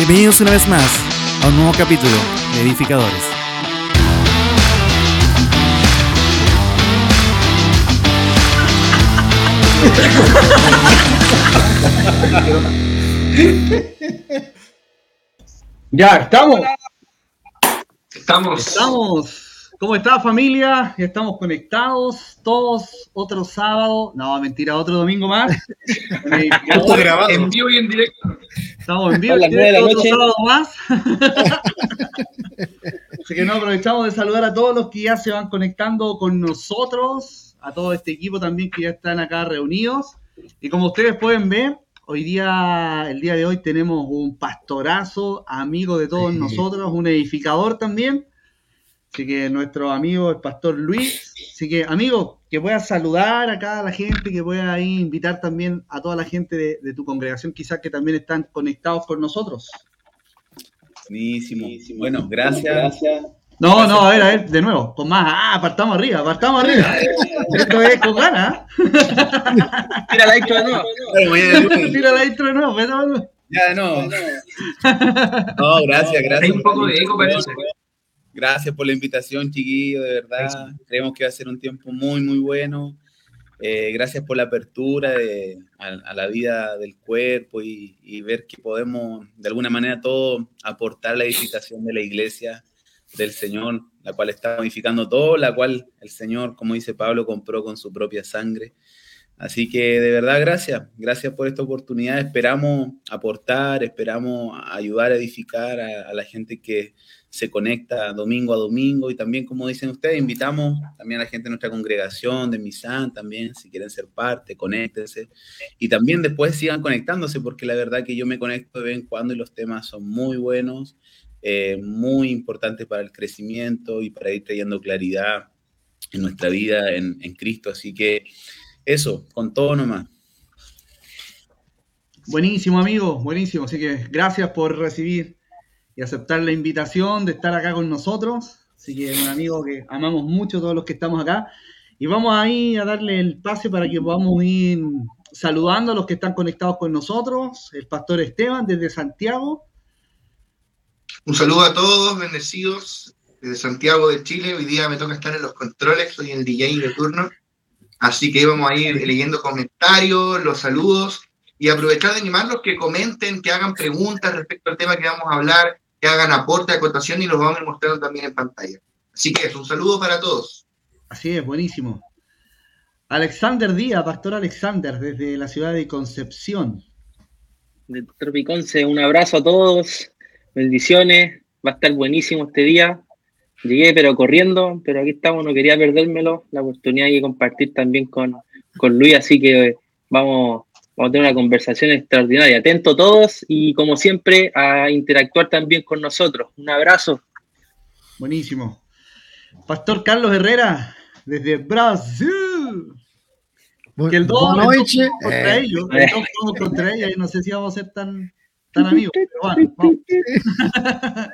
Bienvenidos una vez más a un nuevo capítulo de Edificadores. Ya, estamos. Estamos. Estamos. ¿Cómo está familia? Ya estamos conectados todos. Otro sábado. No, mentira, otro domingo más. Esto grabado. En vivo y en directo. Estamos en vivo y en directo otro sábado más. Así que no aprovechamos de saludar a todos los que ya se van conectando con nosotros, a todo este equipo también que ya están acá reunidos. Y como ustedes pueden ver, hoy día, el día de hoy tenemos un pastorazo, amigo de todos nosotros, un edificador también. Así que nuestro amigo, el pastor Luis. Así que, amigo, que puedas saludar acá a la gente, que puedas ahí invitar también a toda la gente de, tu congregación, quizás que también están conectados con nosotros. Buenísimo. Bueno, gracias. No, no, a ver, a ver, de nuevo, con más. Ah, partamos arriba, partamos arriba. Esto es con ganas. Tira la intro de nuevo. Tira la intro de nuevo, Ya, no. No, gracias, gracias. Hay un poco de eco, parece. Gracias por la invitación, chiquillo, de verdad. Creemos que va a ser un tiempo muy, muy bueno. Eh, gracias por la apertura a, la vida del cuerpo y, ver que podemos, de alguna manera, todo aportar la edificación de la iglesia del Señor, la cual está modificando todo, la cual el Señor, como dice Pablo, compró con su propia sangre. Así que de verdad, gracias. Gracias por esta oportunidad. Esperamos aportar, esperamos ayudar a edificar a la gente que se conecta domingo a domingo y también, como dicen ustedes, invitamos también a la gente de nuestra congregación, de Misán también, si quieren ser parte, conéctense. Y también después sigan conectándose, porque la verdad que yo me conecto de vez en cuando y los temas son muy buenos, eh, muy importantes para el crecimiento y para ir trayendo claridad en nuestra vida en, en Cristo. Así que eso, con todo nomás. Buenísimo, amigo, buenísimo. Así que gracias por recibir y aceptar la invitación de estar acá con nosotros. Así que un amigo que amamos mucho todos los que estamos acá. Y vamos ahí a darle el pase para que podamos ir saludando a los que están conectados con nosotros. El pastor Esteban desde Santiago. Un saludo a todos, bendecidos, desde Santiago de Chile. Hoy día me toca estar en los controles, soy el DJ de turno. Así que vamos a ir leyendo comentarios, los saludos y aprovechar de animarlos que comenten, que hagan preguntas respecto al tema que vamos a hablar, que hagan aporte, acotación y los vamos a ir mostrando también en pantalla. Así que es un saludo para todos. Así es, buenísimo. Alexander Díaz, Pastor Alexander, desde la ciudad de Concepción. De Tropiconce, un abrazo a todos, bendiciones, va a estar buenísimo este día. Llegué pero corriendo, pero aquí estamos, no quería perdérmelo, la oportunidad de compartir también con, con Luis, así que vamos Vamos a tener una conversación extraordinaria. Atento todos y como siempre a interactuar también con nosotros. Un abrazo. Buenísimo. Pastor Carlos Herrera, desde Brasil. que el dos contra eh. ellos. El dos contra ellos y no sé si vamos a ser tan, tan amigos. Pero bueno,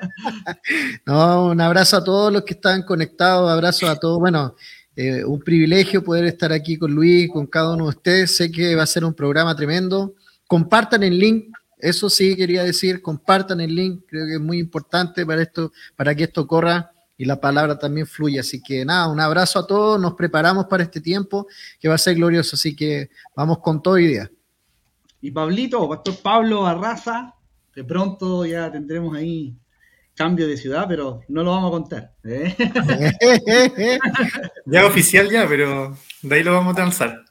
no, un abrazo a todos los que están conectados, abrazo a todos. Bueno, eh, un privilegio poder estar aquí con Luis, con cada uno de ustedes. Sé que va a ser un programa tremendo. Compartan el link, eso sí quería decir, compartan el link, creo que es muy importante para esto, para que esto corra y la palabra también fluya. Así que nada, un abrazo a todos, nos preparamos para este tiempo que va a ser glorioso, así que vamos con todo día. Y Pablito, Pastor Pablo Arraza, de pronto ya tendremos ahí cambio de ciudad, pero no lo vamos a contar. ¿eh? ya oficial ya, pero de ahí lo vamos a lanzar.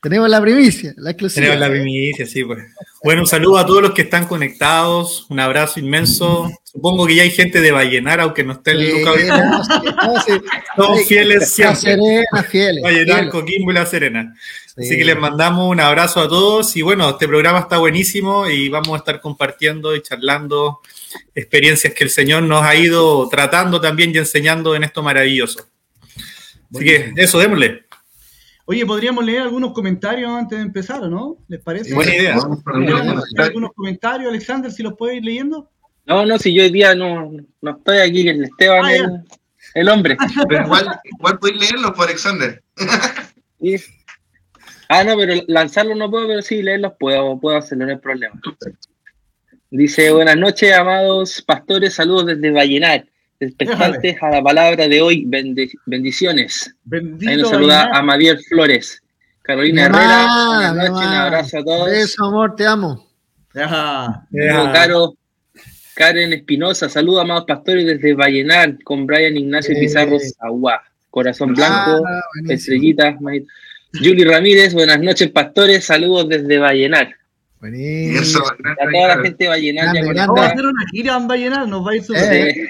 tenemos la primicia, la exclusiva. Tenemos la primicia, sí, pues. Bueno, un saludo a todos los que están conectados, un abrazo inmenso. Supongo que ya hay gente de Vallenar, aunque no esté en Luca. Somos fieles siempre. La Serena, fieles. Vallenar, Coquimbo y La Serena. Así que les mandamos un abrazo a todos y bueno, este programa está buenísimo y vamos a estar compartiendo y charlando experiencias que el Señor nos ha ido tratando también y enseñando en esto maravilloso. Así que eso, démosle. Oye, podríamos leer algunos comentarios antes de empezar, no? ¿Les parece? buena idea. algunos comentarios, Alexander, si los puedes ir leyendo. No, no, si yo hoy día no, no estoy aquí, el Esteban, ah, el, hombre. Pero igual, igual podéis leerlos por Alexander. Ah, no, pero lanzarlos no puedo, pero sí leerlos puedo, puedo hacerlo, no hay problema. Dice, buenas noches, amados pastores, saludos desde Vallenar, expectantes a la palabra de hoy, Bendi- bendiciones. Bendito Ahí nos saluda Vallenar. a Madiel Flores. Carolina mamá, Herrera, buenas noches, un abrazo a todos. Beso, amor, te amo. Ajá. Luego, Caro, Karen Espinosa, saludos, amados pastores, desde Vallenar, con Brian Ignacio Eh. Pizarro Agua, Corazón Blanco, Ah, buenísimo. Julie Ramírez, buenas noches, pastores, saludos desde Vallenar. Buenísimo. A toda la gente de Vallenar ya Grande, conectada. Vamos a hacer una gira en Vallenar, nos va a ir súper Eh. Eh,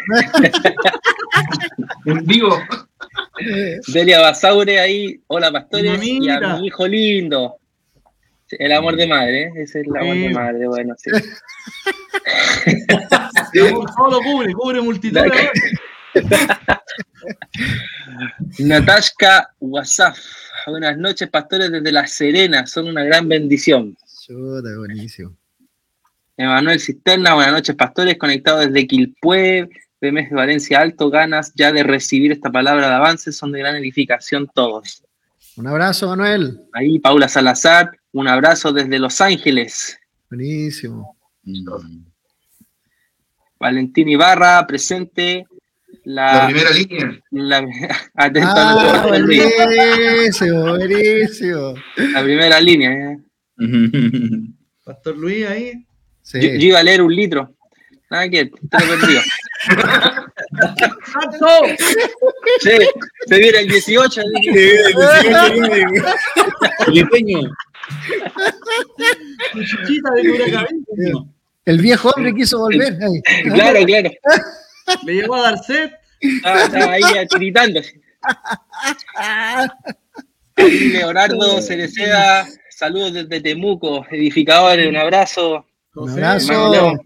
en vivo. Delia Basaure ahí, hola pastores, y a mi hijo lindo. El amor de madre, ¿eh? ese es el amor Sí. de madre, bueno, sí. Solo cubre, cubre multitud. Natashka Wasaf, buenas noches, pastores desde La Serena, son una gran bendición. Chuta, buenísimo. Emanuel Cisterna, buenas noches, pastores, conectados desde Quilpué, BMS de Valencia Alto, ganas ya de recibir esta palabra de avance, son de gran edificación todos. Un abrazo, Manuel. Ahí Paula Salazar, un abrazo desde Los Ángeles. Buenísimo. Valentín Ibarra, presente. La La, primera línea. la- atento a Ah, pastor Luis. buenísimo, buenísimo. La primera línea. ¿eh? Pastor Luis ahí. Sí. Yo, yo iba a leer un litro. Nada que, te lo perdido. Sí, se viene el 18. Filipeño. El viejo hombre quiso volver. Ahí. Claro, claro. Le llegó a dar sed. Estaba, estaba ahí gritando. Ahí Leonardo Cereceda, saludos desde Temuco, edificadores, un abrazo. Un abrazo.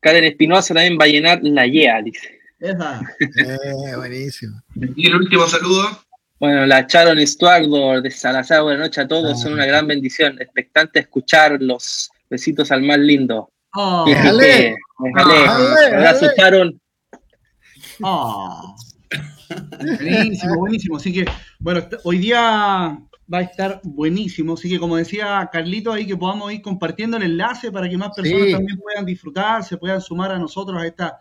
Karen Espinosa también va a llenar la YEA, dice. Esa. Eh, buenísimo. Y el último saludo. Bueno, la Sharon Stuardo de Salazar, buenas noches a todos, son una gran bendición. Expectante de escucharlos. Besitos al más lindo. Oh, Abrazo, déjale. Sharon. Oh. Buenísimo, buenísimo. Así que, bueno, hoy día va a estar buenísimo. Así que, como decía Carlito, ahí que podamos ir compartiendo el enlace para que más personas Sí. también puedan disfrutar, se puedan sumar a nosotros a esta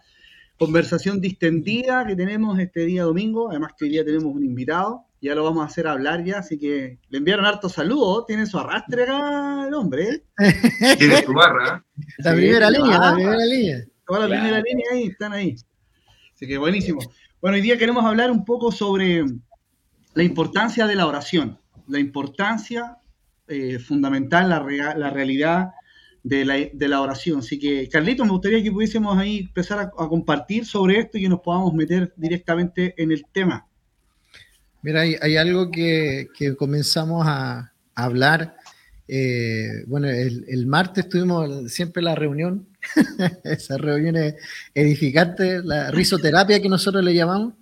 conversación distendida que tenemos este día domingo. Además, que hoy día tenemos un invitado. Ya lo vamos a hacer hablar ya, así que le enviaron hartos saludos. Tiene su arrastre acá el hombre, ¿eh? Tiene su barra. ¿eh? La primera sí, línea, la primera línea. Toda la Claro. primera línea ahí, están ahí. Así que buenísimo. Bueno, hoy día queremos hablar un poco sobre la importancia de la oración, la importancia eh, fundamental, la, la realidad de la, de la oración. Así que, Carlitos, me gustaría que pudiésemos ahí empezar a, compartir sobre esto y que nos podamos meter directamente en el tema. Mira, hay, algo que, que comenzamos a hablar. Eh, bueno, el, martes tuvimos siempre la reunión, esas reuniones edificantes, la risoterapia que nosotros le llamamos.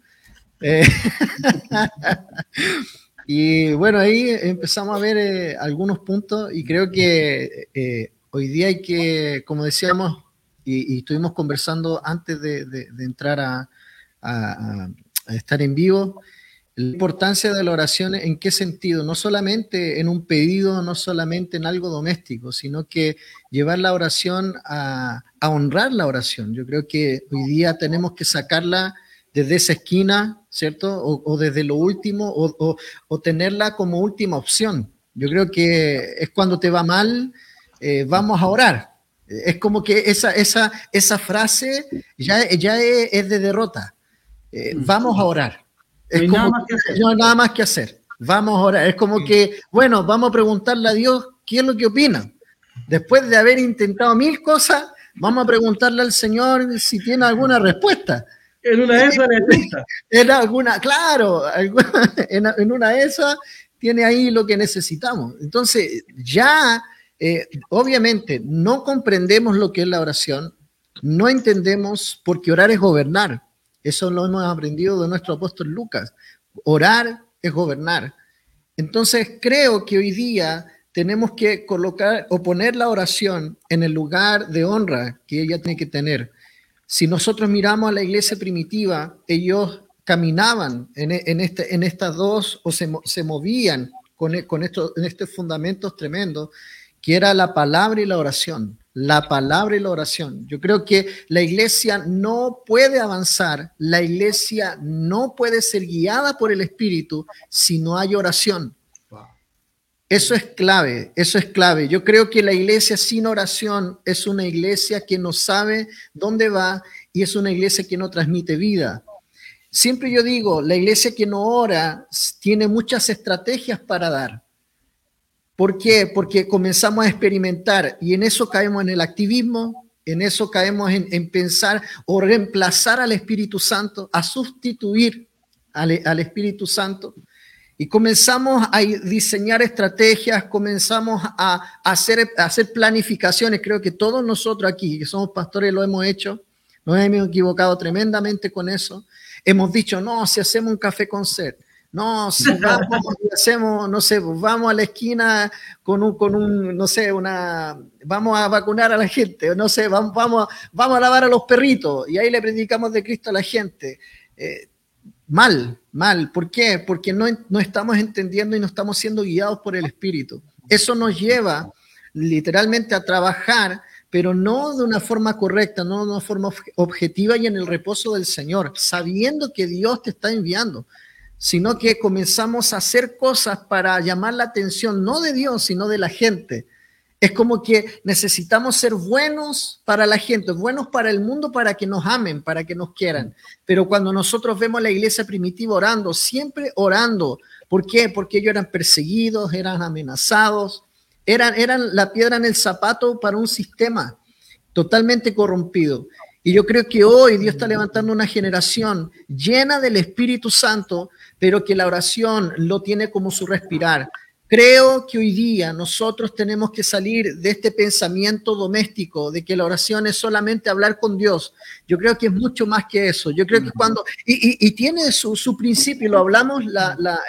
Eh, y bueno, ahí empezamos a ver eh, algunos puntos y creo que eh, hoy día hay que, como decíamos, y, estuvimos conversando antes de, entrar a estar en vivo, la importancia de la oración, ¿en qué sentido? No solamente en un pedido, no solamente en algo doméstico, sino que llevar la oración a, a honrar la oración. Yo creo que hoy día tenemos que sacarla desde esa esquina, ¿cierto? O, o desde lo último, o, o- o tenerla como última opción. Yo creo que es cuando te va mal, eh, vamos a orar. Es como que esa, esa, esa frase ya, ya es, es de derrota. Eh, vamos a orar. No Es hay como nada más que hacer. no hay nada más que hacer. Vamos a orar. Es como que, bueno, vamos a preguntarle a Dios qué es lo que opina. Después de haber intentado mil cosas, vamos a preguntarle al Señor si tiene alguna respuesta. En una de esas. En alguna, claro, en una de esas tiene ahí lo que necesitamos. Entonces, ya, eh, obviamente, no comprendemos lo que es la oración, no entendemos porque orar es gobernar. Eso lo hemos aprendido de nuestro apóstol Lucas. Orar es gobernar. Entonces, creo que hoy día tenemos que colocar o poner la oración en el lugar de honra que ella tiene que tener. Si nosotros miramos a la iglesia primitiva, ellos caminaban en, este, estas dos o se, mo- se movían con, estos, estos fundamentos tremendos, que era la palabra y la oración. La palabra y la oración. Yo creo que la iglesia no puede avanzar, la iglesia no puede ser guiada por el Espíritu si no hay oración. Eso es clave, eso es clave. Yo creo que la iglesia sin oración es una iglesia que no sabe dónde va y es una iglesia que no transmite vida. Siempre yo digo, la iglesia que no ora tiene muchas estrategias para dar. ¿Por qué? Porque comenzamos a experimentar y en eso caemos en el activismo, en eso caemos en, pensar o reemplazar al Espíritu Santo, a sustituir al, Espíritu Santo. Y comenzamos a diseñar estrategias, comenzamos a hacer, a hacer planificaciones. Creo que todos nosotros aquí, que somos pastores, lo hemos hecho. Nos hemos equivocado tremendamente con eso. Hemos dicho, no, si hacemos un café con sed, no, si vamos y hacemos, no sé, pues vamos a la esquina con un, con un, no sé, una, vamos a vacunar a la gente, no sé, vamos, vamos, vamos a lavar a los perritos y ahí le predicamos de Cristo a la gente. Eh, mal, mal. ¿Por qué? Porque no, no estamos entendiendo y no estamos siendo guiados por el Espíritu. Eso nos lleva literalmente a trabajar, pero no de una forma correcta, no de una forma objetiva y en el reposo del Señor, sabiendo que Dios te está enviando, sino que comenzamos a hacer cosas para llamar la atención, no de Dios, sino de la gente. Es como que necesitamos ser buenos para la gente, buenos para el mundo, para que nos amen, para que nos quieran. Pero cuando nosotros vemos la iglesia primitiva orando, siempre orando, ¿por qué? Porque ellos eran perseguidos, eran amenazados, eran, eran la piedra en el zapato para un sistema totalmente corrompido. Y yo creo que hoy Dios está levantando una generación llena del Espíritu Santo, pero que la oración lo tiene como su respirar. Creo que hoy día nosotros tenemos que salir de este pensamiento doméstico de que la oración es solamente hablar con Dios. Yo creo que es mucho más que eso. Yo creo que cuando, y, tiene su, su, principio, lo hablamos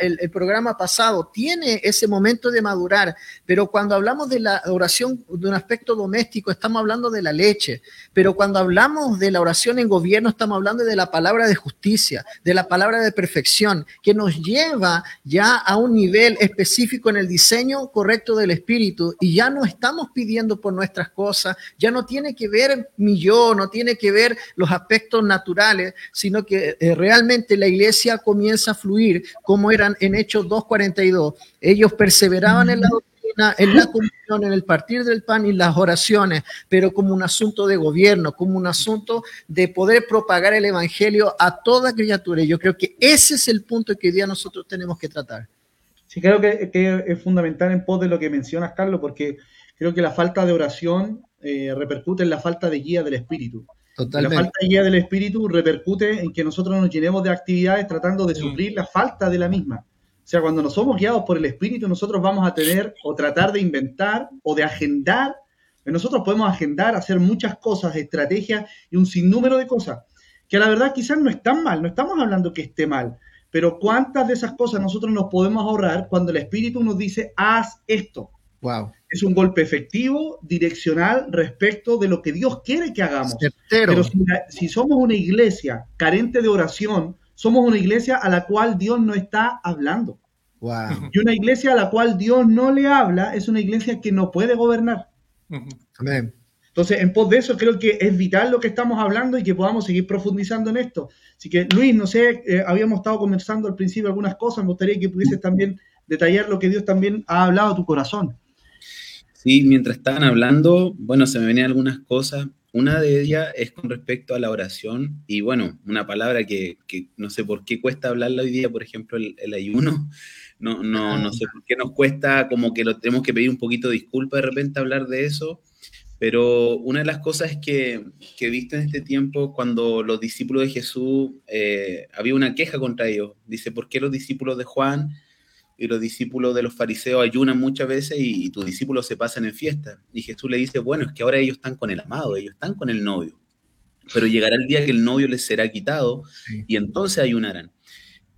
el, el, programa pasado, tiene ese momento de madurar, pero cuando hablamos de la oración de un aspecto doméstico, estamos hablando de la leche, pero cuando hablamos de la oración en gobierno, estamos hablando de la palabra de justicia, de la palabra de perfección, que nos lleva ya a un nivel específico en el diseño correcto del espíritu y ya no estamos pidiendo por nuestras cosas, ya no tiene que ver mi yo, no tiene que ver los aspectos naturales, sino que eh, realmente la iglesia comienza a fluir como eran en Hechos 2.42. Ellos perseveraban en la doctrina, en la comunión, en el partir del pan y las oraciones, pero como un asunto de gobierno, como un asunto de poder propagar el evangelio a toda criatura. Y yo creo que ese es el punto que hoy día nosotros tenemos que tratar. Sí, creo que, es fundamental en pos de lo que mencionas, Carlos, porque creo que la falta de oración eh, repercute en la falta de guía del espíritu. Totalmente. La falta de guía del espíritu repercute en que nosotros nos llenemos de actividades tratando de suplir la falta de la misma. O sea, cuando nos somos guiados por el espíritu, nosotros vamos a tener o tratar de inventar o de agendar. Nosotros podemos agendar, hacer muchas cosas, estrategias y un sinnúmero de cosas que la verdad quizás no están mal, no estamos hablando que esté mal, pero ¿cuántas de esas cosas nosotros nos podemos ahorrar cuando el Espíritu nos dice, haz esto? Wow. Es un golpe efectivo, direccional respecto de lo que Dios quiere que hagamos. Pero si, somos una iglesia carente de oración, somos una iglesia a la cual Dios no está hablando. Wow. Y una iglesia a la cual Dios no le habla es una iglesia que no puede gobernar. Amén. Entonces, en pos de eso, creo que es vital lo que estamos hablando y que podamos seguir profundizando en esto. Así que, Luis, no sé, eh, habíamos estado conversando al principio algunas cosas, me gustaría que pudieses también detallar lo que Dios también ha hablado a tu corazón. Sí, mientras estaban hablando, bueno, se me venían algunas cosas. Una de ellas es con respecto a la oración y bueno, una palabra que, no sé por qué cuesta hablarla hoy día, por ejemplo, el, el ayuno. No, no, no sé por qué nos cuesta, como que lo tenemos que pedir un poquito de disculpa de repente hablar de eso pero una de las cosas que, que he visto en este tiempo, cuando los discípulos de Jesús, eh, había una queja contra ellos. Dice, ¿por qué los discípulos de Juan y los discípulos de los fariseos ayunan muchas veces y, tus discípulos se pasan en fiesta? Y Jesús le dice, bueno, es que ahora ellos están con el amado, ellos están con el novio. Pero llegará el día que el novio les será quitado y entonces ayunarán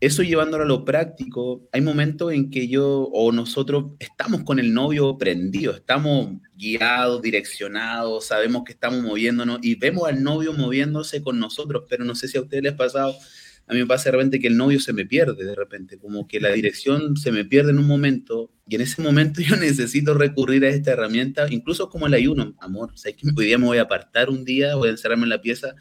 eso llevándolo a lo práctico, hay momentos en que yo o nosotros estamos con el novio prendido, estamos guiados, direccionados, sabemos que estamos moviéndonos y vemos al novio moviéndose con nosotros, pero no sé si a ustedes les ha pasado, a mí me pasa de repente que el novio se me pierde de repente, como que la dirección se me pierde en un momento y en ese momento yo necesito recurrir a esta herramienta, incluso como el ayuno, amor, o sea, que hoy día me voy a apartar un día, voy a encerrarme en la pieza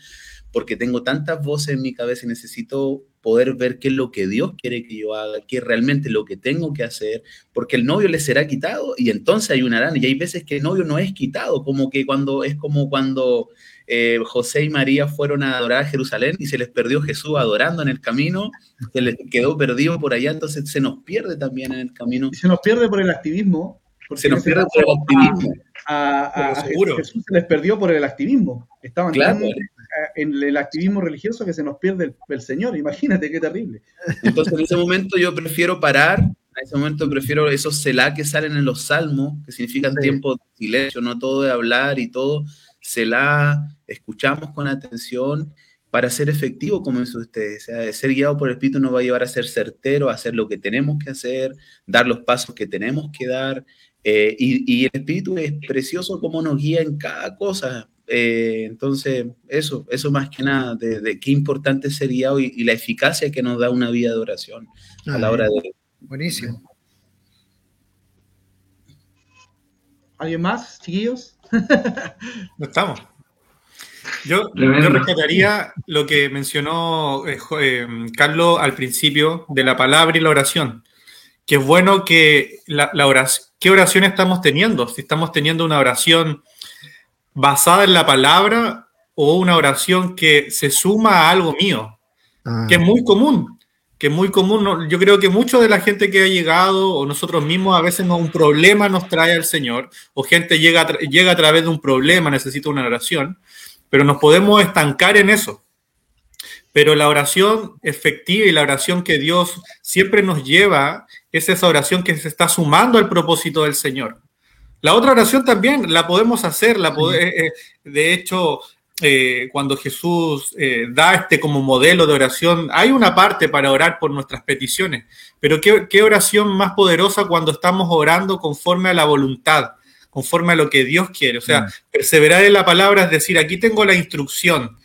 porque tengo tantas voces en mi cabeza y necesito poder ver qué es lo que Dios quiere que yo haga, qué es realmente lo que tengo que hacer, porque el novio le será quitado y entonces ayunarán. Y hay veces que el novio no es quitado, como que cuando es como cuando eh, José y María fueron a adorar a Jerusalén y se les perdió Jesús adorando en el camino, se les quedó perdido por allá, entonces se nos pierde también en el camino. Y se nos pierde por el activismo. Se nos pierde por el activismo. A, a, a Jesús se les perdió por el activismo. Estaban Claro. tan en el activismo religioso que se nos pierde el, el Señor. Imagínate qué terrible. Entonces en ese momento yo prefiero parar, en ese momento prefiero esos selá que salen en los salmos, que significan Sí. tiempo de silencio, no todo de hablar y todo, selá, escuchamos con atención para ser efectivo, como dice usted. O sea, ser guiado por el Espíritu nos va a llevar a ser certero, a hacer lo que tenemos que hacer, dar los pasos que tenemos que dar. eh, y, y el Espíritu es precioso como nos guía en cada cosa. Eh, entonces, eso, eso más que nada, de, de qué importante es ser guiado y, la eficacia que nos da una vida de oración a la hora de... Buenísimo. ¿Alguien más, chiquillos? No estamos. Yo, yo rescataría lo que mencionó eh, eh, Carlos al principio de la palabra y la oración. Que es bueno que la, la oración, ¿qué oración estamos teniendo? Si estamos teniendo una oración basada en la palabra o una oración que se suma a algo mío, Ah, que es muy común, que es muy común. Yo creo que mucho de la gente que ha llegado o nosotros mismos a veces un problema nos trae al Señor o gente llega llega a través de un problema, necesita una oración, pero nos podemos estancar en eso. Pero la oración efectiva y la oración que Dios siempre nos lleva es esa oración que se está sumando al propósito del Señor. La otra oración también la podemos hacer, la eh, eh, de hecho, eh, cuando Jesús eh, da este como modelo de oración, hay una parte para orar por nuestras peticiones, pero ¿qué, qué oración más poderosa cuando estamos orando conforme a la voluntad, conforme a lo que Dios quiere. O sea, perseverar en la palabra es decir, aquí tengo la instrucción.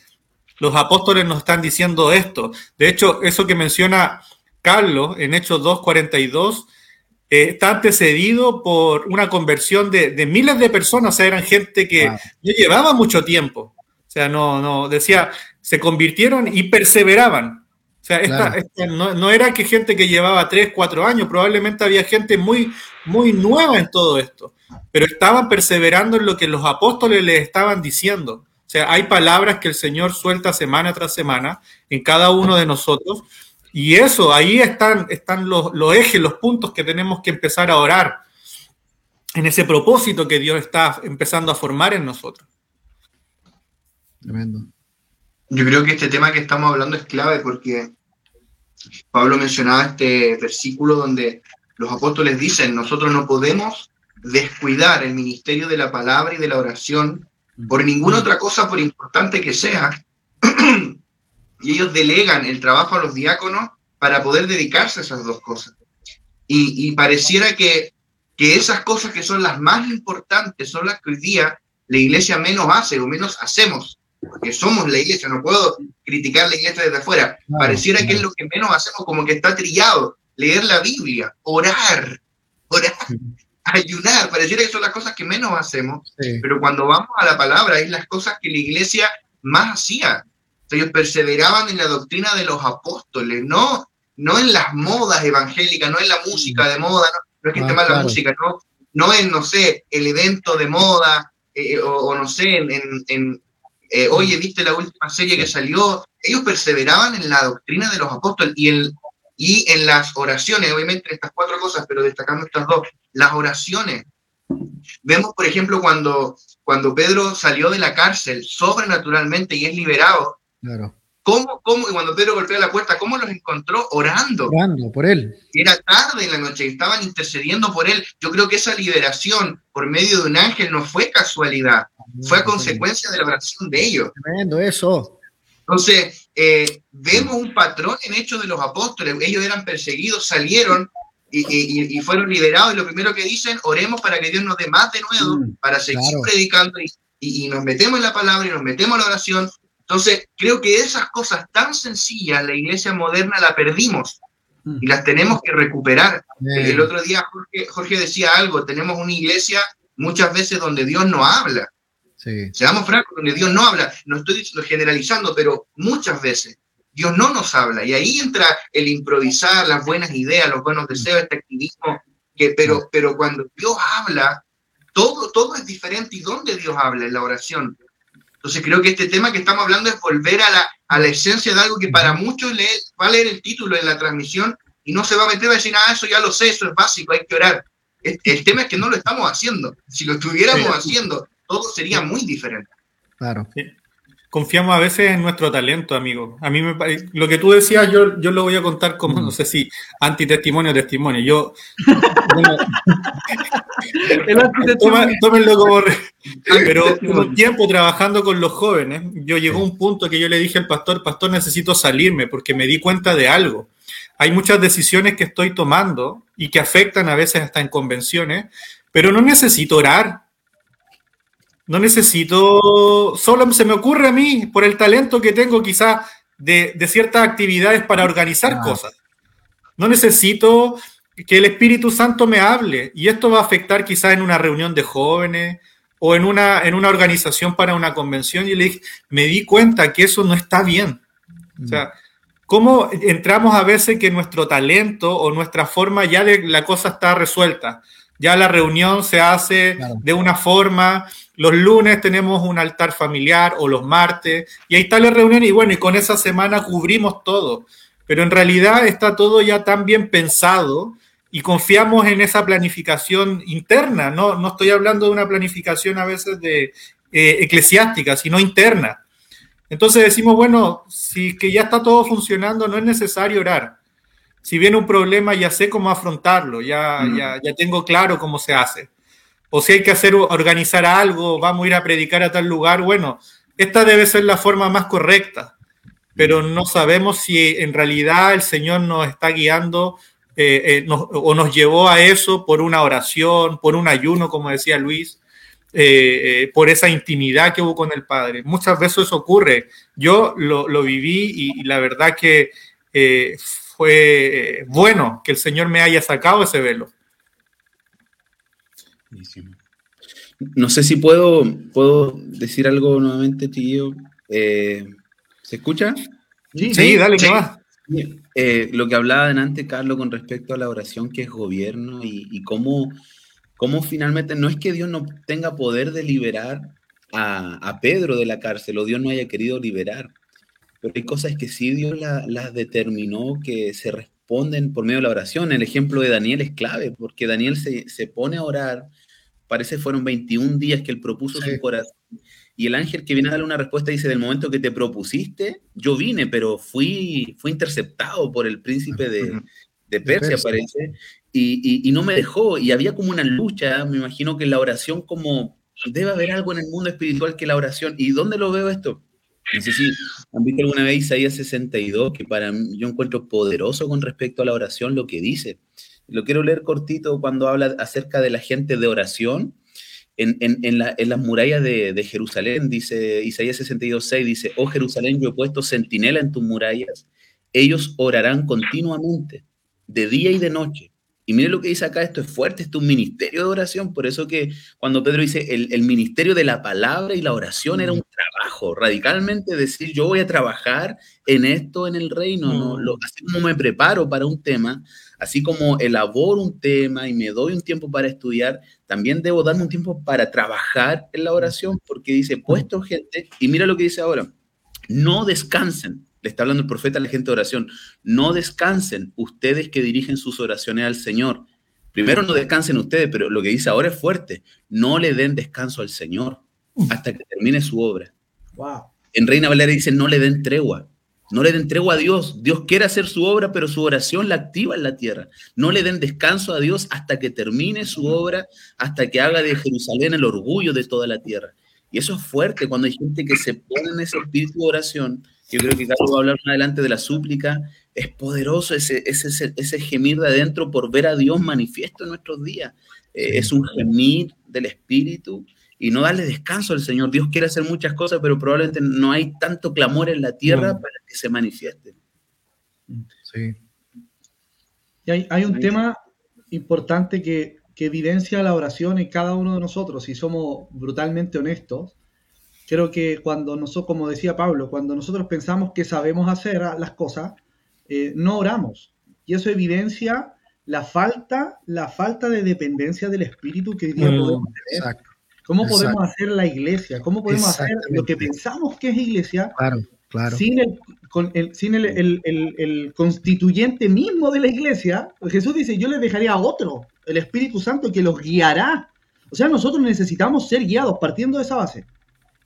Los apóstoles nos están diciendo esto. De hecho, eso que menciona Carlos en Hechos 2.42 eh, está antecedido por una conversión de, de miles de personas. O sea, eran gente que Wow. no llevaba mucho tiempo. O sea, no, no, decía, se convirtieron y perseveraban. O sea, esta, Claro. esta no, no era que gente que llevaba 3, 4 años, probablemente había gente muy, muy nueva en todo esto, pero estaban perseverando en lo que los apóstoles les estaban diciendo. O sea, hay palabras que el Señor suelta semana tras semana en cada uno de nosotros, y eso, ahí están, están los, los ejes, los puntos que tenemos que empezar a orar en ese propósito que Dios está empezando a formar en nosotros. Tremendo. Yo creo que este tema que estamos hablando es clave porque Pablo mencionaba este versículo donde los apóstoles dicen, nosotros no podemos descuidar el ministerio de la palabra y de la oración por ninguna otra cosa, por importante que sea. y ellos delegan el trabajo a los diáconos para poder dedicarse a esas dos cosas. Y, y pareciera que, que esas cosas que son las más importantes son las que hoy día la iglesia menos hace o menos hacemos porque somos la iglesia, no puedo criticar la iglesia desde afuera. Pareciera que es lo que menos hacemos, como que está trillado. Leer la Biblia, orar, orar, ayunar, pareciera que son las cosas que menos hacemos, Sí. pero cuando vamos a la palabra es las cosas que la iglesia más hacía. Ellos perseveraban en la doctrina de los apóstoles, no, no en las modas evangélicas, no en la música de moda, no, no es que Ah, esté mal la música, no, no en, no sé, el evento de moda, eh, o, o no sé, en, en- en, eh, oye, viste la última serie que salió, ellos perseveraban en la doctrina de los apóstoles y en, y en las oraciones, obviamente en estas cuatro cosas, pero destacando estas dos, las oraciones. Vemos, por ejemplo, cuando, cuando Pedro salió de la cárcel sobrenaturalmente y es liberado, Claro. ¿cómo, cómo, y cuando Pedro golpea la puerta, cómo los encontró? Orando. Orando por él. Era tarde en la noche, estaban intercediendo por él. Yo creo que esa liberación por medio de un ángel no fue casualidad, fue a consecuencia de la oración de ellos. Tremendo eso. Entonces, eh, vemos un patrón en hechos de los apóstoles. Ellos eran perseguidos, salieron y, y- y fueron liberados. Y lo primero que dicen, oremos para que Dios nos dé más de nuevo, Mm, para seguir claro. predicando. Y, y- y nos metemos en la palabra y nos metemos en la oración. Entonces, creo que esas cosas tan sencillas, la iglesia moderna la perdimos y las tenemos que recuperar. El otro día Jorge, Jorge decía algo, tenemos una iglesia muchas veces donde Dios no habla. Sí. Seamos francos, donde Dios no habla. No estoy generalizando, pero muchas veces Dios no nos habla. Y ahí entra el improvisar, las buenas ideas, los buenos deseos, este activismo. Que, pero, pero cuando Dios habla, todo, todo es diferente. ¿Y dónde Dios habla? En la oración. Entonces creo que este tema que estamos hablando es volver a la, a la esencia de algo que para muchos le, va a leer el título en la transmisión y no se va a meter a decir, ah, eso ya lo sé, eso es básico, hay que orar. El, el tema es que no lo estamos haciendo. Si lo estuviéramos haciendo, todo sería muy diferente. Claro. Confiamos a veces en nuestro talento, amigo. A mí me lo que tú decías, yo, yo lo voy a contar como, no sé si antitestimonio o testimonio. Yo, bueno, El antitestimonio. toma- tómenlo como... Pero un tiempo trabajando con los jóvenes, yo llegó un punto que yo le dije al pastor, pastor, necesito salirme porque me di cuenta de algo. Hay muchas decisiones que estoy tomando y que afectan a veces hasta en convenciones, pero no necesito orar. No necesito, solo se me ocurre a mí, por el talento que tengo quizás de, de ciertas actividades para organizar Ah. cosas. No necesito que el Espíritu Santo me hable y esto va a afectar quizás en una reunión de jóvenes o en una, en una organización para una convención y le dije, me di cuenta que eso no está bien. O sea, ¿cómo entramos a veces que nuestro talento o nuestra forma ya de la cosa está resuelta? Ya la reunión se hace Claro. de una forma, los lunes tenemos un altar familiar o los martes, y ahí está la reunión y bueno, y con esa semana cubrimos todo. Pero en realidad está todo ya tan bien pensado y confiamos en esa planificación interna. No, no estoy hablando de una planificación a veces de eh, eclesiástica, sino interna. Entonces decimos, bueno, si que ya está todo funcionando, no es necesario orar. Si viene un problema, ya sé cómo afrontarlo, ya, Mm. ya, ya tengo claro cómo se hace. O si hay que hacer, organizar algo, vamos a ir a predicar a tal lugar, bueno, esta debe ser la forma más correcta, pero no sabemos si en realidad el Señor nos está guiando eh, eh, nos- o nos llevó a eso por una oración, por un ayuno, como decía Luis, eh, por esa intimidad que hubo con el Padre. Muchas veces eso ocurre. Yo lo, lo viví y, y la verdad que fue eh, bueno que el Señor me haya sacado ese velo. Buenísimo. No sé si puedo, puedo decir algo nuevamente, tío. Eh, ¿Se escucha? Sí, dale, sí. que va. Eh, lo que hablaba antes, Carlos, con respecto a la oración que es gobierno y, y cómo, cómo finalmente no es que Dios no tenga poder de liberar a, a Pedro de la cárcel o Dios no haya querido liberar, pero hay cosas que sí Dios la- las determinó que se responden por medio de la oración. El ejemplo de Daniel es clave porque Daniel se, se pone a orar, parece fueron 21 días que él propuso Sí. su corazón. Y el ángel que viene a darle una respuesta dice, del momento que te propusiste, yo vine, pero fui, fui interceptado por el príncipe de, de Persia, Persia. parece, y, y- y no me dejó. Y había como una lucha, me imagino que la oración como, debe haber algo en el mundo espiritual que la oración. ¿Y dónde lo veo esto? No sé si han visto alguna vez Isaías 62, que para mí yo encuentro poderoso con respecto a la oración lo que dice. Lo quiero leer cortito cuando habla acerca de la gente de oración. En, en- la- en las murallas de, de Jerusalén, dice Isaías 62, 6, dice, oh Jerusalén, yo he puesto centinela en tus murallas, ellos orarán continuamente, de día y de noche. Y mire lo que dice acá, esto es fuerte, esto es un ministerio de oración, por eso que cuando Pedro dice el, el ministerio de la palabra y la oración era un trabajo, radicalmente decir yo voy a trabajar en esto en el reino, ¿no? Lo- así como me preparo para un tema, así como elaboro un tema y me doy un tiempo para estudiar, también debo darme un tiempo para trabajar en la oración, porque dice, puesto gente, y mira lo que dice ahora, no descansen, le está hablando el profeta a la gente de oración, no descansen ustedes que dirigen sus oraciones al Señor. Primero no descansen ustedes, pero lo que dice ahora es fuerte, no le den descanso al Señor hasta que termine su obra. Wow. En Reina Valera dice, no le den tregua. No le den tregua a Dios. Dios quiere hacer su obra, pero su oración la activa en la tierra. No le den descanso a Dios hasta que termine su obra, hasta que haga de Jerusalén el orgullo de toda la tierra. Y eso es fuerte cuando hay gente que se pone en ese espíritu de oración. Yo creo que Carlos va a hablar más adelante de la súplica. Es poderoso ese, ese, ese, ese gemir de adentro por ver a Dios manifiesto en nuestros días. Eh, es un gemir del espíritu y no darle descanso al Señor. Dios quiere hacer muchas cosas, pero probablemente no hay tanto clamor en la tierra para que se manifieste. Sí. Y hay, hay un tema importante que, que evidencia la oración en cada uno de nosotros, si somos brutalmente honestos. Creo que cuando nosotros, como decía Pablo, cuando nosotros pensamos que sabemos hacer las cosas, eh, no oramos. Y eso evidencia la falta, la falta de dependencia del Espíritu que hoy día Mm, podemos tener. Exacto. ¿Cómo exacto. podemos hacer la iglesia? ¿Cómo podemos hacer lo que pensamos que es iglesia Claro, claro. sin, el, con el- sin el- el constituyente mismo de la iglesia? Jesús dice, yo les dejaré a otro, el Espíritu Santo, que los guiará. O sea, nosotros necesitamos ser guiados partiendo de esa base,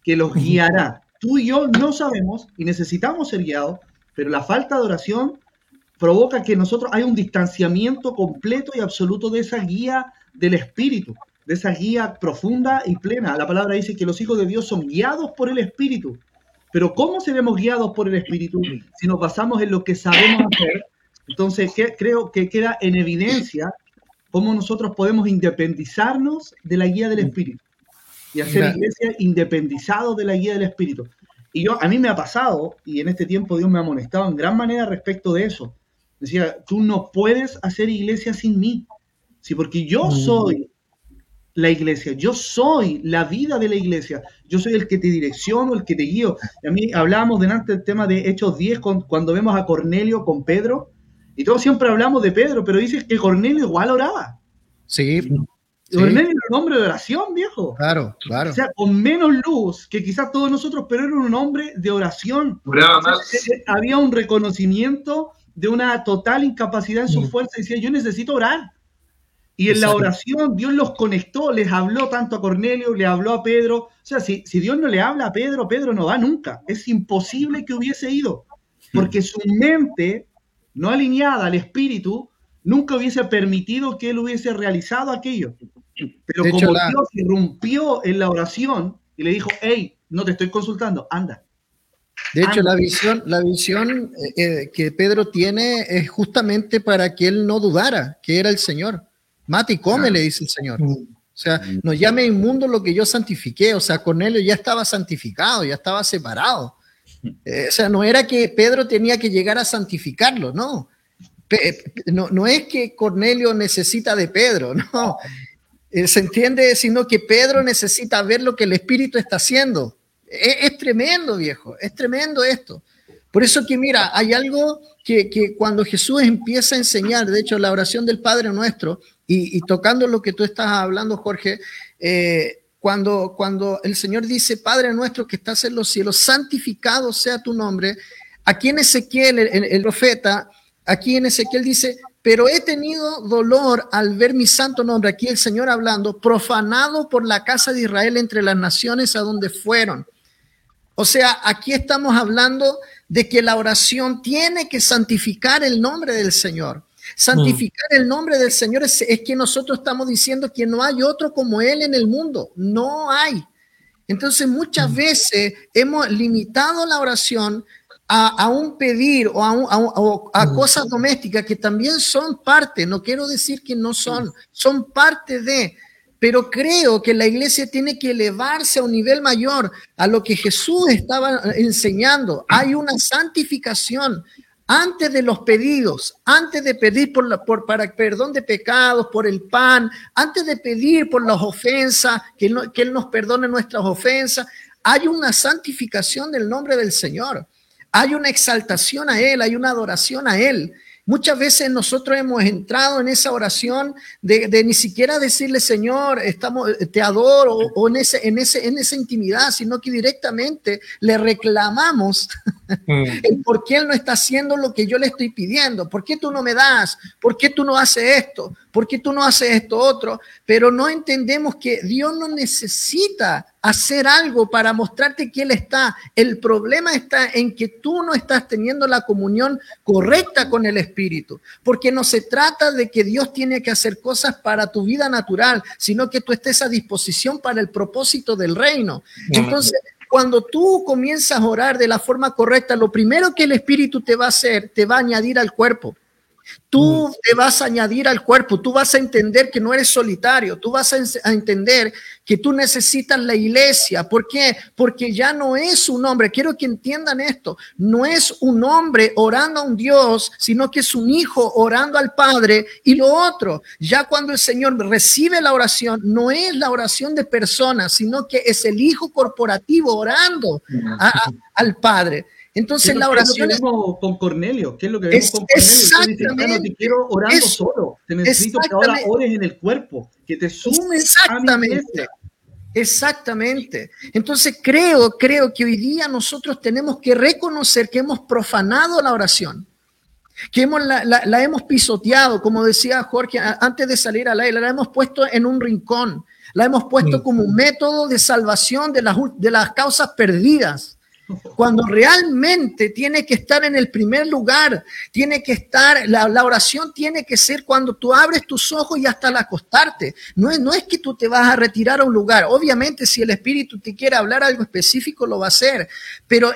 que los guiará. Tú y yo no sabemos y necesitamos ser guiados, pero la falta de oración provoca que nosotros hay un distanciamiento completo y absoluto de esa guía del Espíritu, de esa guía profunda y plena. La palabra dice que los hijos de Dios son guiados por el Espíritu. Pero ¿cómo seremos guiados por el Espíritu si nos basamos en lo que sabemos hacer? Entonces, ¿qué- creo que queda en evidencia cómo nosotros podemos independizarnos de la guía del Espíritu y hacer iglesia independizados de la guía del Espíritu. Y yo, a mí me ha pasado, y en este tiempo Dios me ha amonestado en gran manera respecto de eso. Decía, tú no puedes hacer iglesia sin mí. Sí, porque yo soy la iglesia, yo soy la vida de la iglesia, yo soy el que te direcciono, el que te guío. Y a mí hablábamos delante del tema de Hechos 10 con- cuando vemos a Cornelio con Pedro, y todos siempre hablamos de Pedro, pero dices que Cornelio igual oraba. Sí, sí, Cornelio era un hombre de oración, viejo. claro, claro. O sea, con menos luz que quizás todos nosotros, pero era un hombre de oración. Duraba O sea, más. eh, eh, había un reconocimiento de una total incapacidad en su Mm. fuerza. Decía, yo necesito orar. Y en la oración Dios los conectó, les habló tanto a Cornelio, le habló a Pedro. O sea, si, si Dios no le habla a Pedro, Pedro no va nunca. Es imposible que hubiese ido, porque su mente, no alineada al espíritu, nunca hubiese permitido que él hubiese realizado aquello. Pero De como hecho, la- Dios irrumpió en la oración y le dijo, hey, no te estoy consultando, anda. De hecho, la visión, la visión eh, eh, que Pedro tiene es justamente para que él no dudara que era el Señor. Mate y come, le dice el Señor. O sea, no llame inmundo lo que yo santifiqué. O sea, Cornelio ya estaba santificado, ya estaba separado. Eh, o sea, no era que Pedro tenía que llegar a santificarlo, no. Pe- no, no es que Cornelio necesita de Pedro, no. Se entiende, sino que Pedro necesita ver lo que el Espíritu está haciendo. Es, es tremendo, viejo, es tremendo esto. Por eso que mira, hay algo que, que cuando Jesús empieza a enseñar, de hecho la oración del Padre Nuestro, y, tocando lo que tú estás hablando, Jorge, eh, cuando, cuando el Señor dice, Padre Nuestro que estás en los cielos, santificado sea tu nombre, aquí en Ezequiel, el, el profeta, aquí en Ezequiel dice, pero he tenido dolor al ver mi santo nombre, aquí el Señor hablando, profanado por la casa de Israel entre las naciones a donde fueron. O sea, aquí estamos hablando de que la oración tiene que santificar el nombre del Señor. Santificar el nombre del Señor es, es que nosotros estamos diciendo que no hay otro como Él en el mundo. No hay. Entonces muchas veces hemos limitado la oración a, a un pedir o a, un- a un- o a cosas domésticas que también son parte, no quiero decir que no son, son parte de, pero creo que la iglesia tiene que elevarse a un nivel mayor a lo que Jesús estaba enseñando. Hay una santificación antes de los pedidos, antes de pedir por la, por, para perdón de pecados, por el pan, antes de pedir por las ofensas, que, no- que Él nos perdone nuestras ofensas, hay una santificación del nombre del Señor. Hay una exaltación a Él, hay una adoración a Él. Muchas veces nosotros hemos entrado en esa oración de, de ni siquiera decirle, Señor, estamos, te adoro, o, o en, ese, en, ese, en esa intimidad, sino que directamente le reclamamos el por qué Él no está haciendo lo que yo le estoy pidiendo. ¿Por qué tú no me das? ¿Por qué tú no haces esto? ¿Por qué tú no haces esto otro? Pero no entendemos que Dios no necesita hacer algo para mostrarte que Él está. El problema está en que tú no estás teniendo la comunión correcta con el Espíritu. Porque no se trata de que Dios tiene que hacer cosas para tu vida natural, sino que tú estés a disposición para el propósito del reino. Entonces, cuando tú comienzas a orar de la forma correcta, lo primero que el Espíritu te va a hacer, te va a añadir al cuerpo. Tú te vas a añadir al cuerpo, tú vas a entender que no eres solitario, tú vas a, entender que tú necesitas la iglesia. ¿Por qué? Porque ya no es un hombre, quiero que entiendan esto, no es un hombre orando a un Dios, sino que es un hijo orando al Padre. Y lo otro, ya cuando el Señor recibe la oración, no es la oración de personas, sino que es el hijo corporativo orando al Padre. Entonces la oración es lo con Cornelio, ¿qué es lo que vemos con Cornelio? Exactamente. no te quiero orando solo, te necesito que ahora ores en el cuerpo, que te sumes exactamente. Exactamente. Entonces creo, creo que hoy día nosotros tenemos que reconocer que hemos profanado la oración, que hemos, la, hemos pisoteado, como decía Jorge antes de salir al aire, la hemos puesto en un rincón, la hemos puesto mm. como un método de salvación de las, de las causas perdidas cuando realmente tiene que estar en el primer lugar, tiene que estar, la, oración tiene que ser cuando tú abres tus ojos y hasta al acostarte. No es, no es que tú te vas a retirar a un lugar. Obviamente, si el Espíritu te quiere hablar algo específico, lo va a hacer. Pero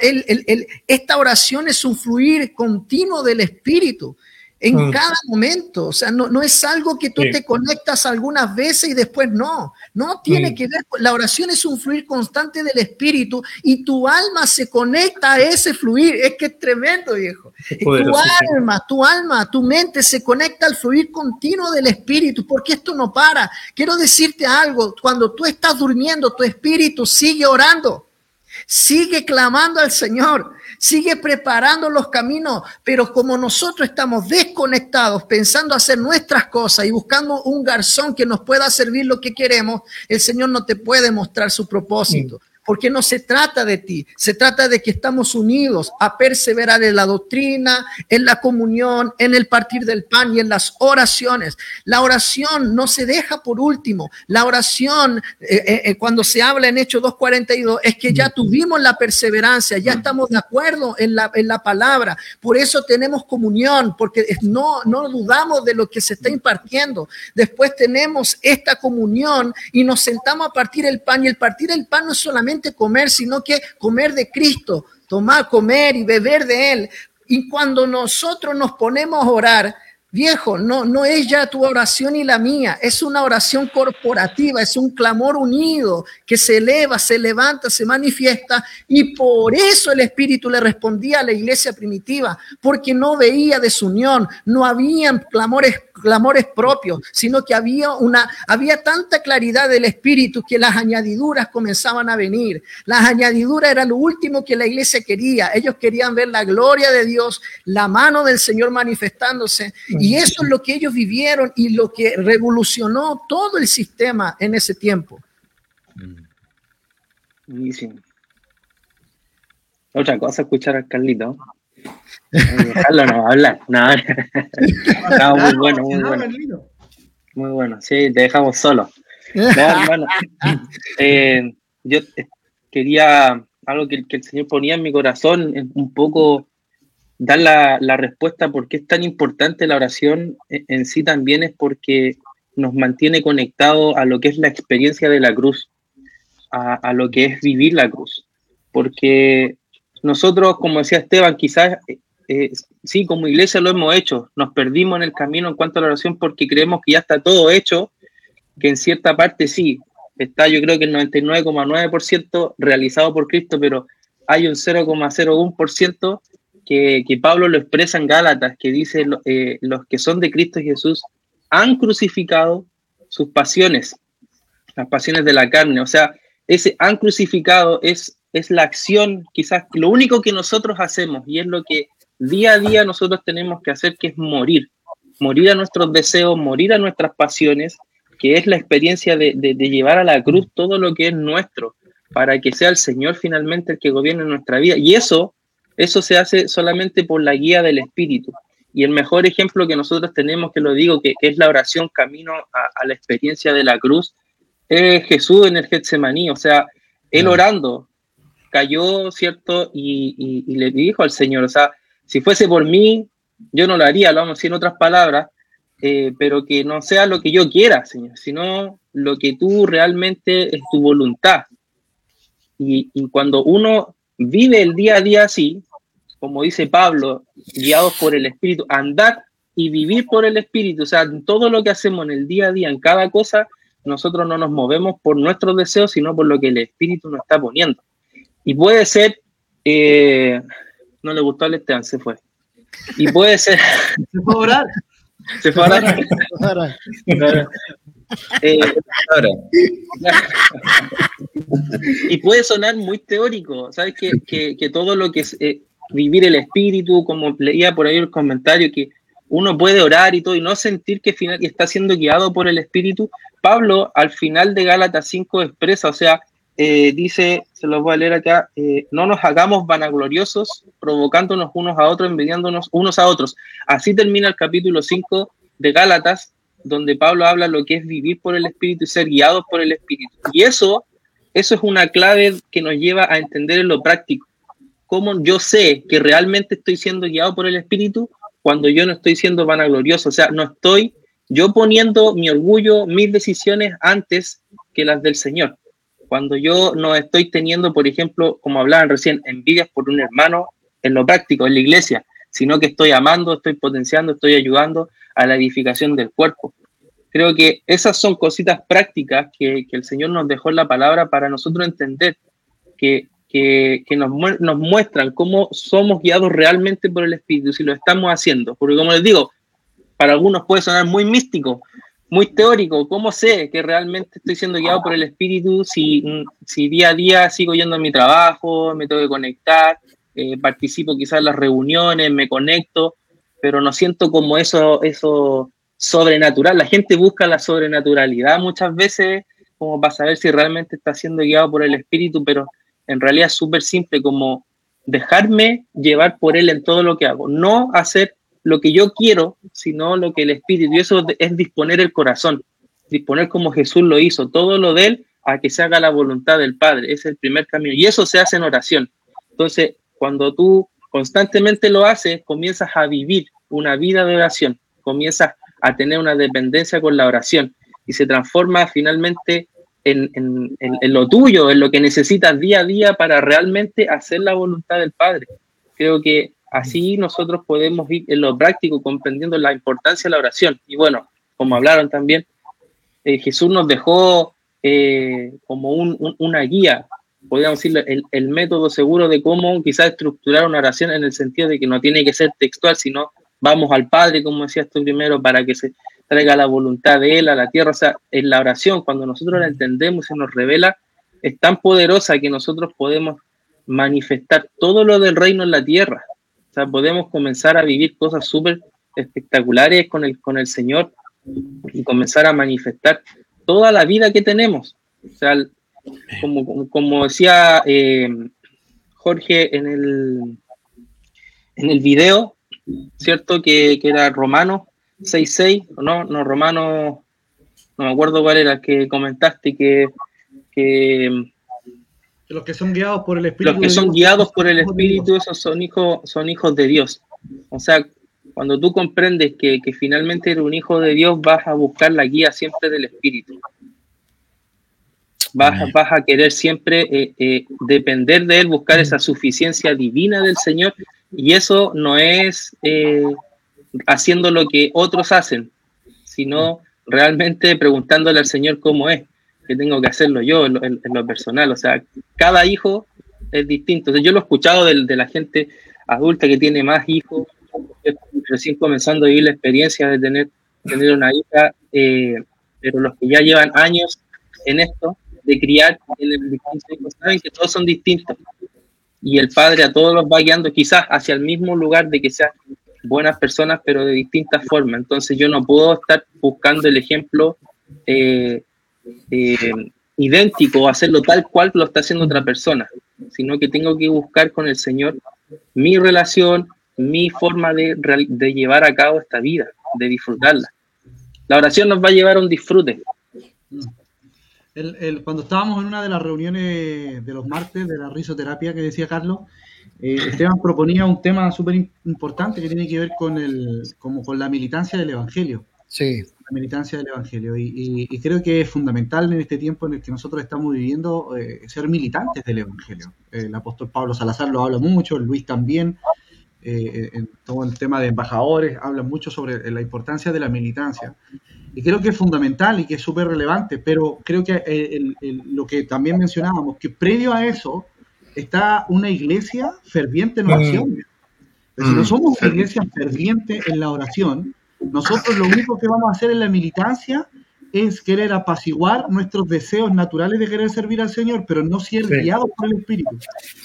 esta oración es un fluir continuo del Espíritu en mm. cada momento. O sea, no, no es algo que tú te conectas algunas veces y después no. No tiene que ver, la oración es un fluir constante del espíritu y tu alma se conecta a ese fluir. Es que es tremendo, viejo. tu alma, tu alma, tu mente se conecta al fluir continuo del espíritu, porque esto no para. Quiero decirte algo, cuando tú estás durmiendo, tu espíritu sigue orando. Sigue clamando al Señor, sigue preparando los caminos, pero como nosotros estamos desconectados pensando hacer nuestras cosas y buscando un garzón que nos pueda servir lo que queremos, el Señor no te puede mostrar su propósito porque no se trata de ti, se trata de que estamos unidos a perseverar en la doctrina, en la comunión, en el partir del pan y en las oraciones. La oración no se deja por último. La oración, eh, eh, eh, cuando se habla en Hechos 2.42, es que ya tuvimos la perseverancia, ya estamos de acuerdo en la, en la palabra. Por eso tenemos comunión, porque no, no dudamos de lo que se está impartiendo. Después tenemos esta comunión y nos sentamos a partir el pan y el partir el pan no es solamente comer, sino que comer de Cristo, tomar, comer y beber de Él. Y cuando nosotros nos ponemos a orar, Viejo, no, no es ya tu oración y la mía, es una oración corporativa, es un clamor unido que se eleva, se levanta, se manifiesta y por eso el Espíritu le respondía a la iglesia primitiva, porque no veía desunión, no habían clamores, clamores propios, sino que había una, había tanta claridad del Espíritu que las añadiduras comenzaban a venir. Las añadiduras era lo último que la iglesia quería. Ellos querían ver la gloria de Dios, la mano del Señor manifestándose y eso es lo que ellos vivieron y lo que revolucionó todo el sistema en ese tiempo. Buenísimo. Otra cosa, escuchar al Carlito. Carlos no habla, nada. muy bueno, muy bueno. Muy bueno, sí, te dejamos solo. Eh, yo quería algo que, que, el Señor ponía en mi corazón, un poco dar la, respuesta por qué es tan importante la oración en sí también es porque nos mantiene conectados a lo que es la experiencia de la cruz, a, lo que es vivir la cruz. Porque nosotros, como decía Esteban, quizás eh, eh, sí, como iglesia lo hemos hecho, nos perdimos en el camino en cuanto a la oración porque creemos que ya está todo hecho, que en cierta parte sí, está yo creo que el 99,9% realizado por Cristo, pero hay un 0,01% que, Pablo lo expresa en Gálatas, que dice, eh, los que son de Cristo Jesús han crucificado sus pasiones, las pasiones de la carne. O sea, ese han crucificado es, es la acción, quizás lo único que nosotros hacemos y es lo que día a día nosotros tenemos que hacer, que es morir, morir a nuestros deseos, morir a nuestras pasiones, que es la experiencia de, de, de llevar a la cruz todo lo que es nuestro, para que sea el Señor finalmente el que gobierne nuestra vida. Y eso eso se hace solamente por la guía del Espíritu. Y el mejor ejemplo que nosotros tenemos, que lo digo, que, es la oración camino a, la experiencia de la cruz, es Jesús en el Getsemaní. O sea, él orando, cayó, ¿cierto? Y, le dijo al Señor, o sea, si fuese por mí, yo no lo haría, lo vamos a decir en otras palabras, eh, pero que no sea lo que yo quiera, Señor, sino lo que tú realmente es tu voluntad. Y, y cuando uno vive el día a día así, como dice Pablo, guiados por el Espíritu, andad y vivir por el Espíritu. O sea, todo lo que hacemos en el día a día, en cada cosa, nosotros no nos movemos por nuestros deseos, sino por lo que el Espíritu nos está poniendo. Y puede ser, eh, no le gustó al Esteban, se fue. Y puede ser... Se fue a orar. Se fue a orar. Eh, y puede sonar muy teórico, ¿sabes? Que, que, que todo lo que es eh, vivir el espíritu, como leía por ahí el comentario, que uno puede orar y todo y no sentir que, final, está siendo guiado por el espíritu. Pablo al final de Gálatas 5 expresa, o sea, eh, dice, se los voy a leer acá, eh, no nos hagamos vanagloriosos, provocándonos unos a otros, envidiándonos unos a otros. Así termina el capítulo 5 de Gálatas, donde Pablo habla lo que es vivir por el Espíritu y ser guiados por el Espíritu. Y eso, eso es una clave que nos lleva a entender en lo práctico. Cómo yo sé que realmente estoy siendo guiado por el Espíritu cuando yo no estoy siendo vanaglorioso. O sea, no estoy yo poniendo mi orgullo, mis decisiones antes que las del Señor. Cuando yo no estoy teniendo, por ejemplo, como hablaban recién, envidias por un hermano en lo práctico, en la iglesia, sino que estoy amando, estoy potenciando, estoy ayudando a la edificación del cuerpo. Creo que esas son cositas prácticas que, el Señor nos dejó en la palabra para nosotros entender que, que, nos, nos, muestran cómo somos guiados realmente por el Espíritu, si lo estamos haciendo. Porque como les digo, para algunos puede sonar muy místico, muy teórico. ¿Cómo sé que realmente estoy siendo guiado por el Espíritu si, si día a día sigo yendo a mi trabajo, me tengo que conectar, eh, participo quizás en las reuniones, me conecto, pero no siento como eso, eso sobrenatural. La gente busca la sobrenaturalidad muchas veces como para saber si realmente está siendo guiado por el Espíritu, pero en realidad súper simple como dejarme llevar por Él en todo lo que hago, no hacer lo que yo quiero, sino lo que el Espíritu, y eso es disponer el corazón, disponer como Jesús lo hizo, todo lo de Él a que se haga la voluntad del Padre, es el primer camino, y eso se hace en oración. Entonces, cuando tú constantemente lo haces, comienzas a vivir una vida de oración, comienzas a tener una dependencia con la oración. Y se transforma finalmente en, lo tuyo, en lo que necesitas día a día para realmente hacer la voluntad del Padre. Creo que así nosotros podemos ir en lo práctico comprendiendo la importancia de la oración. Y bueno, como hablaron también, eh, Jesús nos dejó eh, como una guía podríamos decir, el, método seguro de cómo quizás estructurar una oración en el sentido de que no tiene que ser textual, sino vamos al Padre, como decías tú primero, para que se traiga la voluntad de Él a la tierra. O sea, en la oración, cuando nosotros la entendemos y nos revela, es tan poderosa que nosotros podemos manifestar todo lo del reino en la tierra. O sea, podemos comenzar a vivir cosas súper espectaculares con el, con el Señor y comenzar a manifestar toda la vida que tenemos. O sea, como, como decía eh, Jorge en el, en el video, ¿cierto? Que, era Romano 6.6, no, no, Romano, no me acuerdo cuál era, que comentaste que, que los que son guiados por el Espíritu. Los que son guiados por el Espíritu, esos son hijos, son hijos de Dios. O sea, cuando tú comprendes que, que finalmente eres un hijo de Dios, vas a buscar la guía siempre del Espíritu vas, vas a querer siempre eh, eh, depender de Él, buscar esa suficiencia divina del Señor, y eso no es eh, haciendo lo que otros hacen, sino realmente preguntándole al Señor cómo es, que tengo que hacerlo yo en lo, personal. O sea, cada hijo es distinto. yo lo he escuchado de, de, la gente adulta que tiene más hijos, recién comenzando a vivir la experiencia de tener, tener una hija, pero los que ya llevan años en esto, de criar en el saben que todos son distintos. Y el Padre a todos los va guiando quizás hacia el mismo lugar de que sean buenas personas, pero de distintas formas. Entonces yo no puedo estar buscando el ejemplo eh, eh, idéntico o hacerlo tal cual lo está haciendo otra persona, sino que tengo que buscar con el Señor mi relación, mi forma de, de llevar a cabo esta vida, de disfrutarla. La oración nos va a llevar a un disfrute, el, cuando estábamos en una de las reuniones de los martes de la risoterapia que decía Carlos, eh, Esteban proponía un tema súper importante que tiene que ver con, el, como con la militancia del Evangelio. Sí. La militancia del Evangelio. Y, creo que es fundamental en este tiempo en el que nosotros estamos viviendo eh, ser militantes del Evangelio. El apóstol Pablo Salazar lo habla mucho, Luis también. eh, en todo el tema de embajadores, hablan mucho sobre la importancia de la militancia. Y creo que es fundamental y que es súper relevante, pero creo que eh, lo que también mencionábamos, que previo a eso está una iglesia ferviente en oración. Si no mm. somos una iglesia ferviente en la oración, nosotros lo único que vamos a hacer en la militancia es querer apaciguar nuestros deseos naturales de querer servir al Señor, pero no ser guiados por el Espíritu.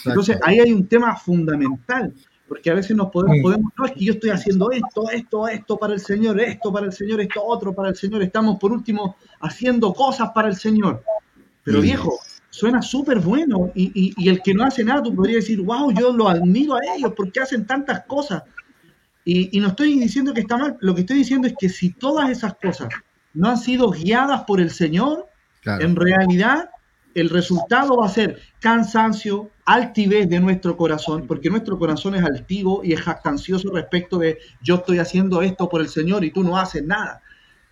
Entonces ahí hay un tema fundamental, porque a veces nos podemos, podemos, no es que yo estoy haciendo esto, esto, esto para el Señor, esto para el Señor, esto otro para el Señor, estamos por último haciendo cosas para el Señor. Pero viejo, suena súper bueno y, y, el que no hace nada, tú podrías decir, wow, yo lo admiro a ellos porque hacen tantas cosas. Y, y no estoy diciendo que está mal, lo que estoy diciendo es que si todas esas cosas no han sido guiadas por el Señor, en realidad el resultado va a ser cansancio, altivez de nuestro corazón, porque nuestro corazón es altivo y es jactancioso respecto de yo estoy haciendo esto por el Señor y tú no haces nada.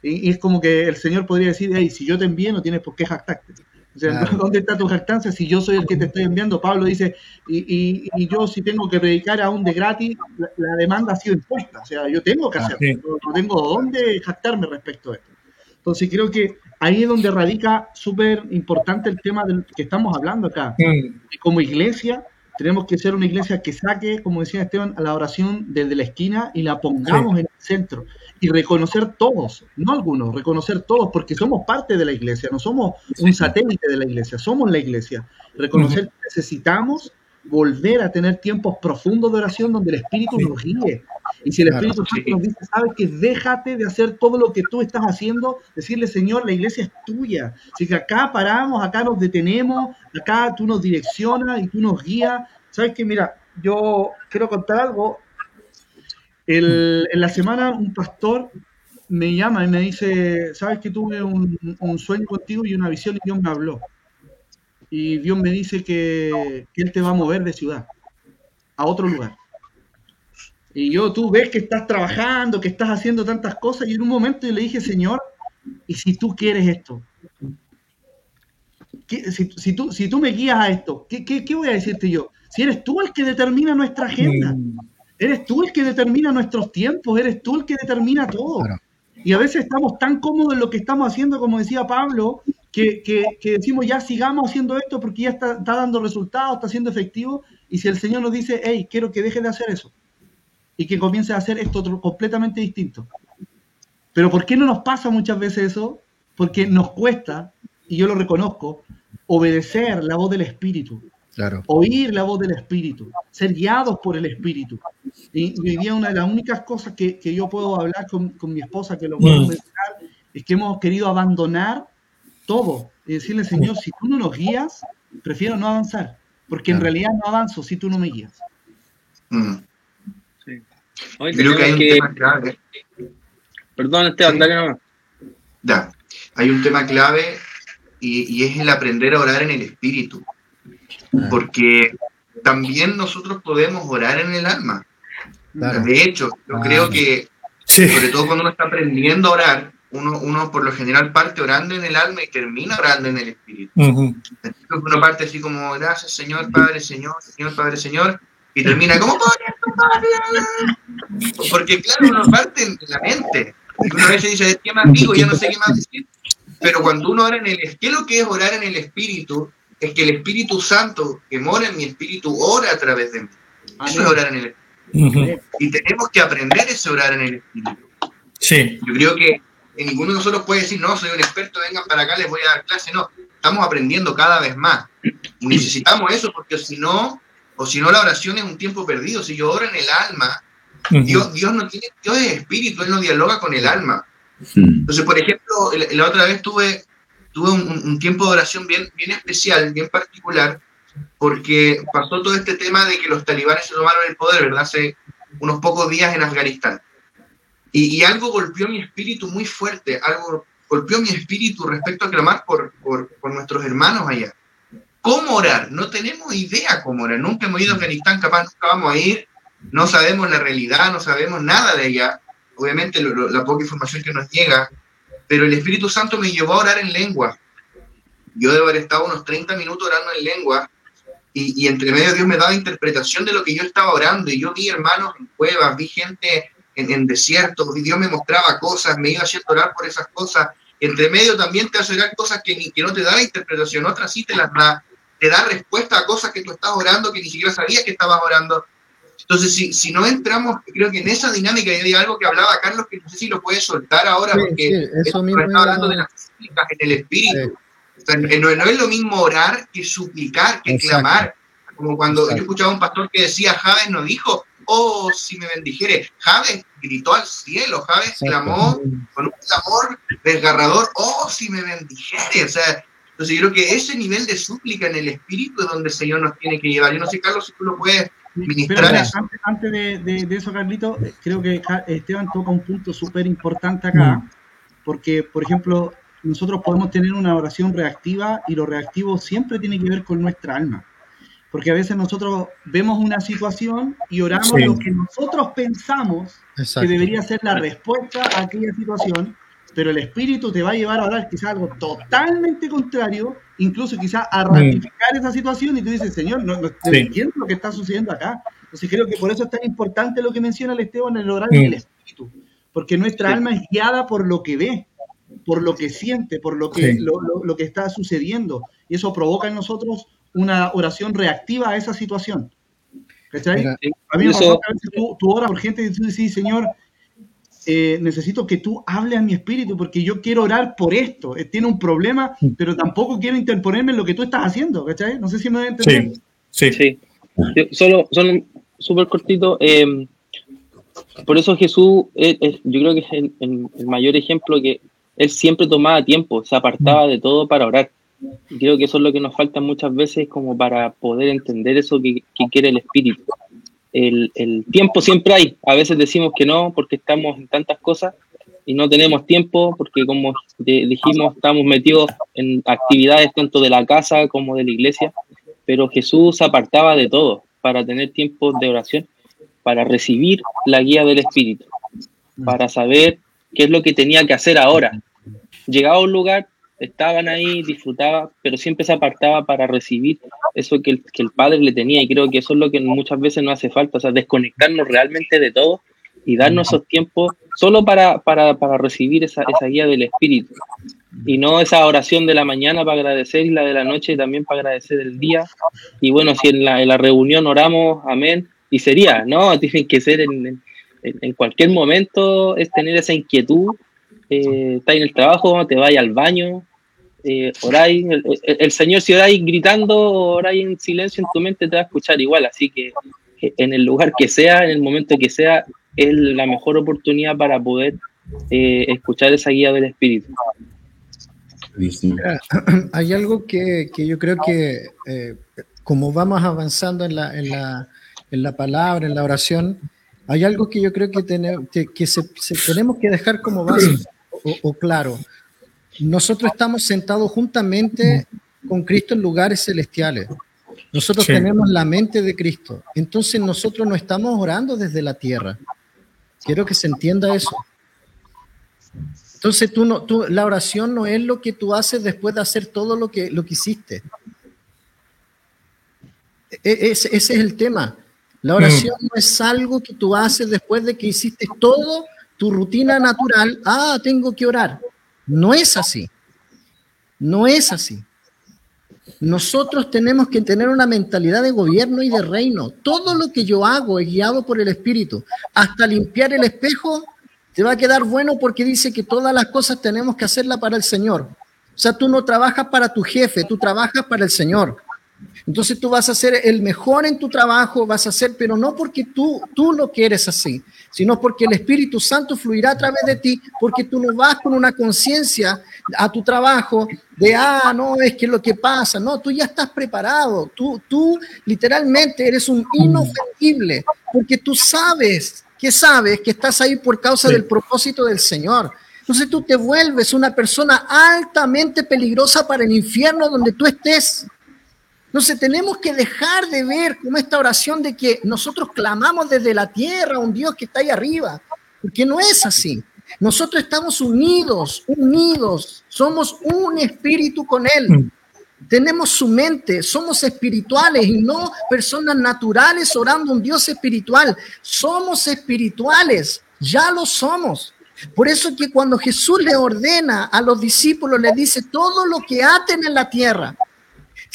Y, es como que el Señor podría decir, hey, si yo te envío no tienes por qué jactarte. O sea, ¿dónde está tu jactancia si yo soy el que te estoy enviando? Pablo dice, y, yo si tengo que predicar aún de gratis, la, demanda ha sido impuesta. O sea, yo tengo que hacerlo. no tengo dónde jactarme respecto a esto. Entonces creo que ahí es donde radica súper importante el tema del que estamos hablando acá. Mm. Como iglesia tenemos que ser una iglesia que saque, como decía Esteban, a la oración desde la esquina y la pongamos en el centro. Y reconocer todos, no algunos, reconocer todos, porque somos parte de la iglesia, no somos un satélite de la iglesia, somos la iglesia. Reconocer que necesitamos volver a tener tiempos profundos de oración donde el Espíritu nos guíe. Y si el Espíritu Santo nos dice, sabes que déjate de hacer todo lo que tú estás haciendo, decirle, Señor, la iglesia es tuya. Así que acá paramos, acá nos detenemos, acá tú nos direccionas y tú nos guías. Sabes que, mira, yo quiero contar algo. en la semana un pastor me llama y me dice, sabes que tuve un, un sueño contigo y una visión y Dios me habló y Dios me dice que, Él te va a mover de ciudad a otro lugar. Y yo, tú ves que estás trabajando, que estás haciendo tantas cosas, y en un momento yo le dije, Señor, ¿y si tú quieres esto? Si, tú, si tú me guías a esto, ¿qué, ¿qué, voy a decirte yo? Si eres tú el que determina nuestra agenda, mm. eres tú el que determina nuestros tiempos, eres tú el que determina todo. Y a veces estamos tan cómodos en lo que estamos haciendo, como decía Pablo, que, decimos ya sigamos haciendo esto porque ya está, dando resultados, está siendo efectivo, y si el Señor nos dice, hey, quiero que deje de hacer eso, y que comience a hacer esto otro, completamente distinto. Pero ¿por qué no nos pasa muchas veces eso? Porque nos cuesta, y yo lo reconozco, obedecer la voz del Espíritu. Claro. Oír la voz del Espíritu, ser guiados por el Espíritu. Y, hoy día una de las únicas cosas que, yo puedo hablar con, mi esposa, que lo puedo mm. mencionar, es que hemos querido abandonar todo y decirle, Señor, si tú no nos guías, prefiero no avanzar, porque en realidad no avanzo si tú no me guías. Mm. Creo que hay un tema clave. Perdón, Esteban, dale nomás. Ya, hay un tema clave y, es el aprender a orar en el espíritu, porque también nosotros podemos orar en el alma. De hecho, yo creo que, sobre todo cuando uno está aprendiendo a orar, uno, por lo general parte orando en el alma y termina orando en el espíritu. Uno parte así como, gracias Señor, Padre, Señor, Señor, Padre, Señor, y termina como, porque claro, uno parte en la mente. Y una vez dice, ¿qué más digo? Ya no sé qué más decir. Pero cuando uno ora en el ¿qué es lo que es orar en el espíritu? Es que el Espíritu Santo que mora en mi espíritu ora a través de mí. Eso es orar en el espíritu. Y tenemos que aprender ese orar en el espíritu. Sí. Yo creo que ninguno de nosotros puede decir, no, soy un experto, vengan para acá, les voy a dar clase. No, estamos aprendiendo cada vez más. Y necesitamos eso porque si no, o si no la oración es un tiempo perdido. Si yo oro en el alma, Dios, Dios no tiene, Dios es espíritu, Él no dialoga con el alma. Entonces, por ejemplo, la, otra vez tuve, tuve un, tiempo de oración bien, bien especial, bien particular, porque pasó todo este tema de que los talibanes se tomaron el poder, ¿verdad? Hace unos pocos días en Afganistán. Y, algo golpeó mi espíritu muy fuerte, algo golpeó mi espíritu respecto a clamar por, por, nuestros hermanos allá. ¿Cómo orar? No tenemos idea cómo orar. Nunca hemos ido a Afganistán, capaz nunca vamos a ir. No sabemos la realidad, no sabemos nada de ella. Obviamente la poca información que nos llega. Pero el Espíritu Santo me llevó a orar en lengua. Yo debo haber estado unos 30 minutos orando en lengua y, y, entre medio Dios me daba interpretación de lo que yo estaba orando y yo vi hermanos en cuevas, vi gente en, en desiertos, y Dios me mostraba cosas, me iba haciendo orar por esas cosas. Entre medio también te hace orar cosas que, ni, que no te da la interpretación, otras sí te las da, te da respuesta a cosas que tú estás orando que ni siquiera sabías que estabas orando. Entonces, si, si no entramos, creo que en esa dinámica, y hay algo que hablaba Carlos, que no sé si lo puedes soltar ahora, Sí, porque sí, eso mismo está hablando era- de las súplicas en el espíritu. Sí. O sea, no, no es lo mismo orar que suplicar, que Exacto. clamar. Como cuando Exacto. yo escuchaba a un pastor que decía, Javes no dijo, oh, si me bendijere. Javes gritó al cielo, Javes Exacto. clamó con un clamor desgarrador, oh, si me bendijere. O sea, entonces yo creo que ese nivel de súplica en el espíritu es donde el Señor nos tiene que llevar. Yo no sé, Carlos, si tú lo puedes Pero ministrar mira, eso. antes, antes de, de- de eso, Carlito, creo que Esteban toca un punto súper importante acá, porque, por ejemplo, nosotros podemos tener una oración reactiva y lo reactivo siempre tiene que ver con nuestra alma. Porque a veces nosotros vemos una situación y oramos Sí. lo que nosotros pensamos Exacto. que debería ser la respuesta a aquella situación, pero el espíritu te va a llevar a orar quizás algo totalmente contrario, incluso quizás a ratificar esa situación y tú dices, Señor, no, no Sí. entiendo lo que está sucediendo acá. Entonces creo que por eso es tan importante lo que menciona el Esteban, el orar en Mm. el espíritu, porque nuestra alma es guiada por lo que ve, por lo que siente, por lo que, Sí. lo, lo- lo que está sucediendo, y eso provoca en nosotros una oración reactiva a esa situación. ¿Cachai? Mira, A mí me pasó que a veces tú, tú oras por gente y tú dices, Señor, eh, necesito que tú hables a mi espíritu porque yo quiero orar por esto. Eh, tiene un problema, pero tampoco quiero interponerme en lo que tú estás haciendo, ¿cachai? No sé si me voy a entender. Sí, sí. Sí. Yo- solo, solo súper cortito. eh, por eso Jesús, es- es- yo creo que es el, el- el mayor ejemplo que él siempre tomaba tiempo, se apartaba de todo para orar. Creo que eso es lo que nos falta muchas veces como para poder entender eso que, quiere el Espíritu. El, tiempo siempre hay. A veces decimos que no porque estamos en tantas cosas y no tenemos tiempo porque como dijimos estamos metidos en actividades tanto de la casa como de la iglesia pero Jesús apartaba de todo para tener tiempo de oración, para recibir la guía del Espíritu, para saber qué es lo que tenía que hacer ahora. Llegaba a un lugar, estaban ahí, disfrutaba, pero siempre se apartaba para recibir eso que el, que el Padre le tenía y creo que eso es lo que muchas veces nos hace falta, o sea, desconectarnos realmente de todo y darnos esos tiempos solo para, para, para recibir esa, esa guía del Espíritu y no esa oración de la mañana para agradecer y la de la noche también para agradecer el día. Y bueno, si en la, en la reunión oramos, amén, y sería, ¿no? Tienen que ser en- en cualquier momento, es tener esa inquietud, eh, estáis en el trabajo, te vais al baño, eh, oráis, el, el- el Señor si oráis gritando oráis en silencio en tu mente te va a escuchar igual, así que eh, en el lugar que sea, en el momento que sea, es la mejor oportunidad para poder eh, escuchar esa guía del Espíritu. Mira, hay algo que, que yo creo que eh, como vamos avanzando en la, en, la, en la palabra, en la oración, hay algo que yo creo que, tene- que, que se- se- tenemos que dejar como base o, o claro. Nosotros estamos sentados juntamente con Cristo en lugares celestiales. Nosotros Sí. tenemos la mente de Cristo. Entonces nosotros no estamos orando desde la tierra. Quiero que se entienda eso. Entonces tú no, tú, la oración no es lo que tú haces después de hacer todo lo que, lo que hiciste. E- ese, ese es el tema. La oración no es algo que tú haces después de que hiciste todo tu rutina natural. Ah, tengo que orar. No es así. No es así. Nosotros tenemos que tener una mentalidad de gobierno y de reino. Todo lo que yo hago es guiado por el Espíritu. Hasta limpiar el espejo te va a quedar bueno porque dice que todas las cosas tenemos que hacerlas para el Señor. O sea, tú no trabajas para tu jefe, tú trabajas para el Señor. Entonces tú vas a ser el mejor en tu trabajo, vas a ser, pero no porque tú, tú lo quieres así, sino porque el Espíritu Santo fluirá a través de ti, porque tú no vas con una conciencia a tu trabajo de, ah, no, es que lo que pasa, no, tú ya estás preparado, tú, tú literalmente eres un inofendible, porque tú sabes que sabes que estás ahí por causa Sí. del propósito del Señor. Entonces tú te vuelves una persona altamente peligrosa para el infierno donde tú estés. Entonces tenemos que dejar de ver como esta oración de que nosotros clamamos desde la tierra a un Dios que está ahí arriba, porque no es así. Nosotros estamos unidos, unidos, somos un espíritu con Él. tenemos su mente, somos espirituales y no personas naturales orando a un Dios espiritual. Somos espirituales, ya lo somos. Por eso que cuando Jesús le ordena a los discípulos, le dice, todo lo que aten en la tierra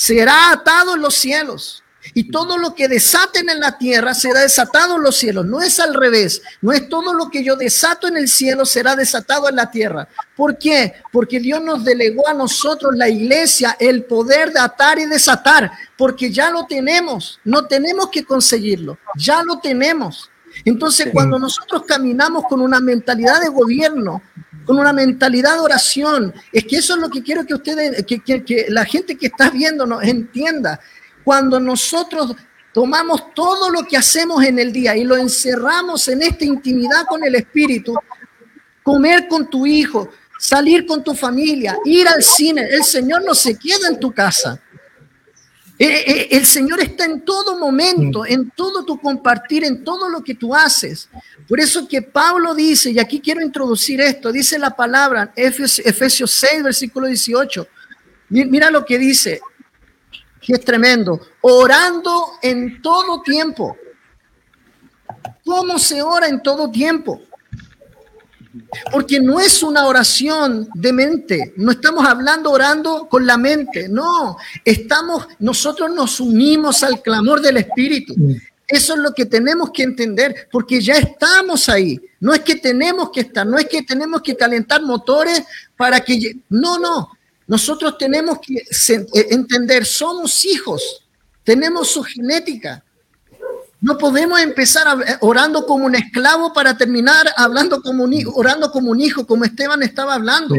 será atado en los cielos. Y todo lo que desaten en la tierra será desatado en los cielos. No es al revés. No es todo lo que yo desato en el cielo será desatado en la tierra. ¿Por qué? Porque Dios nos delegó a nosotros, la iglesia, el poder de atar y desatar. Porque ya lo tenemos. No tenemos que conseguirlo. Ya lo tenemos. Entonces, cuando nosotros caminamos con una mentalidad de gobierno, con una mentalidad de oración, es que eso es lo que quiero que ustedes, que, que, la gente que está viendo nos entienda. Cuando nosotros tomamos todo lo que hacemos en el día y lo encerramos en esta intimidad con el Espíritu, comer con tu hijo, salir con tu familia, ir al cine, el Señor no se queda en tu casa. Eh, eh, el Señor está en todo momento, en todo tu compartir, en todo lo que tú haces. Por eso que Pablo dice, y aquí quiero introducir esto, dice la palabra, Efesios 6, versículo 18. Mira lo que dice, que es tremendo, orando en todo tiempo. ¿Cómo se ora en todo tiempo? Porque no es una oración de mente, no estamos hablando orando con la mente, no, estamos, nosotros nos unimos al clamor del Espíritu. Eso es lo que tenemos que entender, porque ya estamos ahí. No es que tenemos que estar, no es que tenemos que calentar motores para que... No, no, nosotros tenemos que eh, entender, somos hijos, tenemos su genética, no podemos empezar eh, orando como un esclavo para terminar hablando como un orando como un hijo, como Esteban estaba hablando.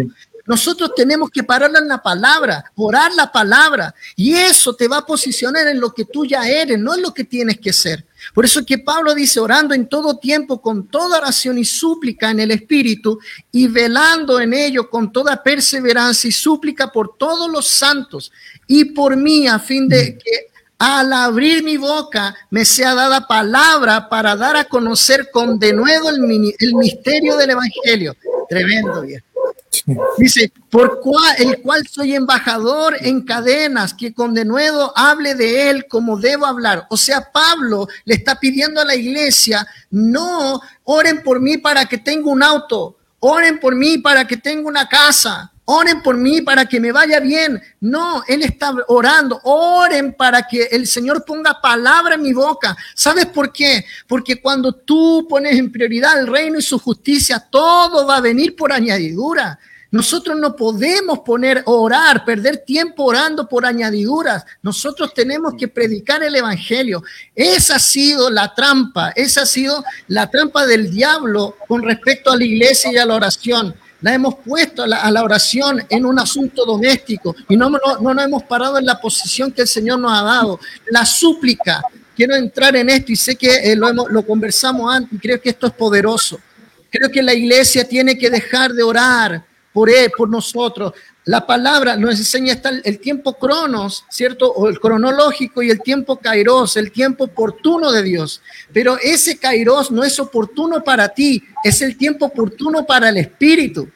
Nosotros tenemos que parar en la palabra, orar la palabra, y eso te va a posicionar en lo que tú ya eres, no en lo que tienes que ser. Por eso que Pablo dice, orando en todo tiempo, con toda oración y súplica en el Espíritu, y velando en ello con toda perseverancia y súplica por todos los santos y por mí, a fin de que al abrir mi boca me sea dada palabra para dar a conocer con denuedo el, el misterio del Evangelio. Tremendo, bien. Dice, por cual, el cual soy embajador en cadenas, que con denuedo hable de él como debo hablar. O sea, Pablo le está pidiendo a la iglesia, no oren por mí para que tenga un auto, oren por mí para que tenga una casa, Oren por mí para que me vaya bien. No, Él está orando. Oren para que el Señor ponga palabra en mi boca. ¿Sabes por qué? Porque cuando tú pones en prioridad el reino y su justicia, todo va a venir por añadidura. Nosotros no podemos poner orar, perder tiempo orando por añadiduras. Nosotros tenemos que predicar el evangelio. Esa ha sido la trampa, esa ha sido la trampa del diablo con respecto a la iglesia y a la oración la hemos puesto a la, oración en un asunto doméstico y no, no, nos hemos parado en la posición que el Señor nos ha dado. La súplica, quiero entrar en esto y sé que eh, lo, lo conversamos antes y creo que esto es poderoso. Creo que la iglesia tiene que dejar de orar por él, por nosotros. La palabra nos enseña está el tiempo cronos, ¿cierto? O el cronológico y el tiempo kairos, el tiempo oportuno de Dios. Pero ese kairos no es oportuno para ti, es el tiempo oportuno para el Espíritu.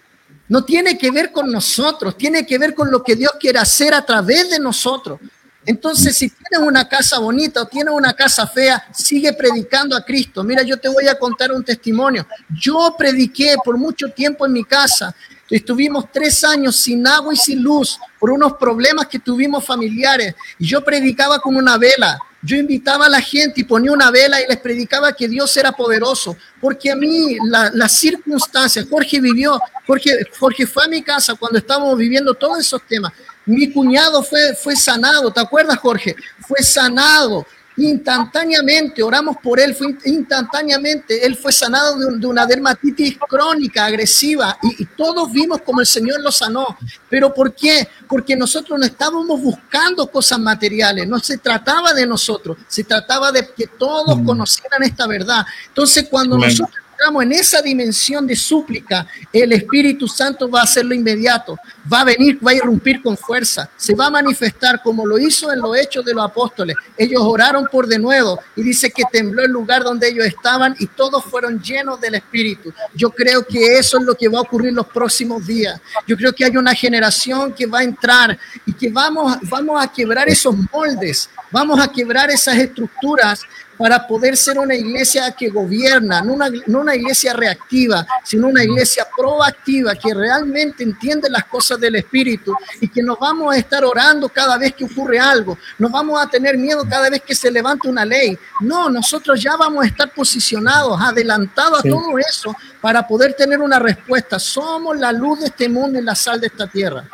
No tiene que ver con nosotros, tiene que ver con lo que Dios quiere hacer a través de nosotros. Entonces, si tienes una casa bonita o tienes una casa fea, sigue predicando a Cristo. Mira, yo te voy a contar un testimonio. Yo prediqué por mucho tiempo en mi casa Estuvimos tres años sin agua y sin luz por unos problemas que tuvimos familiares. Y yo predicaba con una vela. Yo invitaba a la gente y ponía una vela y les predicaba que Dios era poderoso. Porque a mí las circunstancias, Jorge vivió, Jorge, Jorge fue a mi casa cuando estábamos viviendo todos esos temas. Mi cuñado fue, fue sanado, ¿te acuerdas, Jorge? Fue sanado instantáneamente, oramos por él, fue instantáneamente, él fue sanado de, una dermatitis crónica, agresiva, y, todos vimos como el Señor lo sanó. ¿Pero por qué? Porque nosotros no estábamos buscando cosas materiales, no se trataba de nosotros, se trataba de que todos mm. conocieran esta verdad. Entonces, cuando nosotros encontramos en esa dimensión de súplica, el Espíritu Santo va a hacerlo inmediato, va a venir, va a irrumpir con fuerza, se va a manifestar como lo hizo en los hechos de los apóstoles. Ellos oraron por de nuevo y dice que tembló el lugar donde ellos estaban y todos fueron llenos del Espíritu. Yo creo que eso es lo que va a ocurrir los próximos días. Yo creo que hay una generación que va a entrar y que vamos, vamos a quebrar esos moldes, vamos a quebrar esas estructuras para poder ser una iglesia que gobierna, no una, no una, iglesia reactiva, sino una iglesia proactiva que realmente entiende las cosas del Espíritu y que nos vamos a estar orando cada vez que ocurre algo, nos vamos a tener miedo cada vez que se levanta una ley. No, nosotros ya vamos a estar posicionados, adelantados a todo eso para poder tener una respuesta. Somos la luz de este mundo y la sal de esta tierra.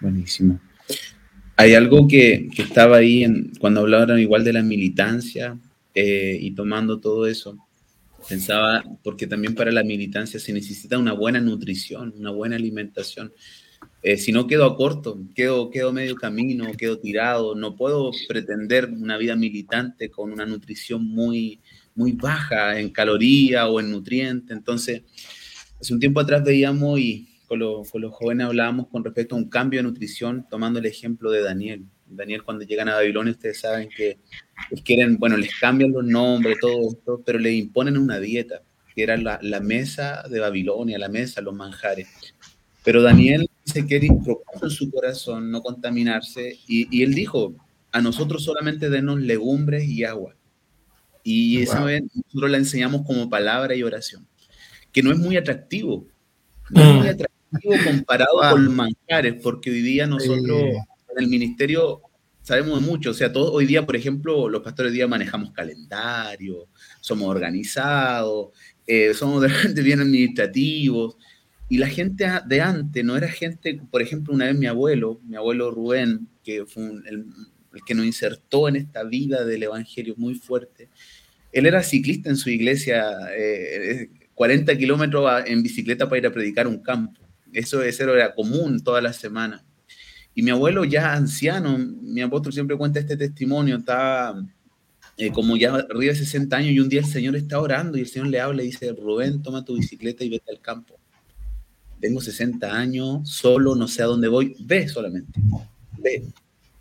Buenísimo. Hay algo que, estaba ahí cuando hablaron igual de la militancia eh, y tomando todo eso. Pensaba, porque también para la militancia se necesita una buena nutrición, una buena alimentación. Eh, si no quedo a corto, quedo, quedo medio camino, quedo tirado, no puedo pretender una vida militante con una nutrición muy, muy baja en caloría o en nutriente. Entonces, hace un tiempo atrás veíamos y con, los jóvenes hablábamos con respecto a un cambio de nutrición, tomando el ejemplo de Daniel. Daniel, cuando llegan a Babilonia, ustedes saben que quieren, bueno, les cambian los nombres, todo esto, pero le imponen una dieta, que era la, la mesa de Babilonia, la mesa, los manjares. Pero Daniel se quiere propuso en su corazón no contaminarse y, y, él dijo, a nosotros solamente denos legumbres y agua. Y wow. esa vez nosotros la enseñamos como palabra y oración, que no es muy atractivo, no es muy atractivo comparado wow. con los manjares, porque hoy día nosotros sí. en el ministerio sabemos mucho, o sea, todos hoy día, por ejemplo, los pastores hoy día manejamos calendario, somos organizados, eh, somos de repente bien administrativos, y la gente de antes no era gente, por ejemplo, una vez mi abuelo, mi abuelo Rubén, que fue un, el, el que nos insertó en esta vida del evangelio muy fuerte, él era ciclista en su iglesia, eh, 40 kilómetros en bicicleta para ir a predicar un campo. Eso, eso era común toda la semana. Y mi abuelo ya anciano, mi apóstol siempre cuenta este testimonio, está eh, como ya arriba de 60 años y un día el Señor está orando y el Señor le habla y dice, Rubén, toma tu bicicleta y vete al campo. Tengo 60 años, solo, no sé a dónde voy, ve solamente, ve.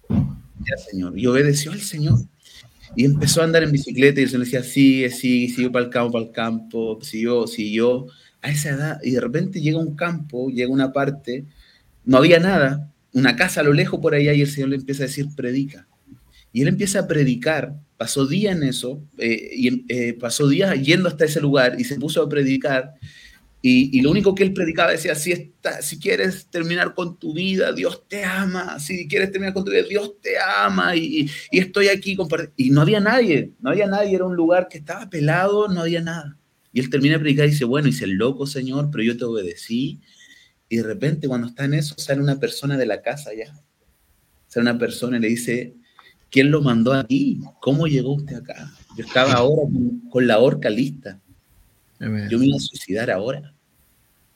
Ya, Señor. Y obedeció al Señor. Y empezó a andar en bicicleta y el Señor decía, sigue, sigue, sigue para el campo, para el campo, siguió, siguió a esa edad y de repente llega un campo, llega una parte, no había nada, una casa a lo lejos por allá y el Señor le empieza a decir, predica. Y él empieza a predicar, pasó días en eso, eh, y eh, pasó días yendo hasta ese lugar y se puso a predicar. Y, lo único que él predicaba decía, si, quieres terminar con tu vida, Dios te ama, si quieres terminar con tu vida, Dios te ama, y, estoy aquí compartiendo. Y no había nadie, no había nadie, era un lugar que estaba pelado, no había nada. Y él termina de predicar dice, bueno, hice el loco, Señor, pero yo te obedecí. Y de repente cuando está en eso, sale una persona de la casa ya. Sale una persona y le dice, ¿quién lo mandó aquí? ¿Cómo llegó usted acá? Yo estaba ahora con la horca lista. Yo me iba a suicidar ahora.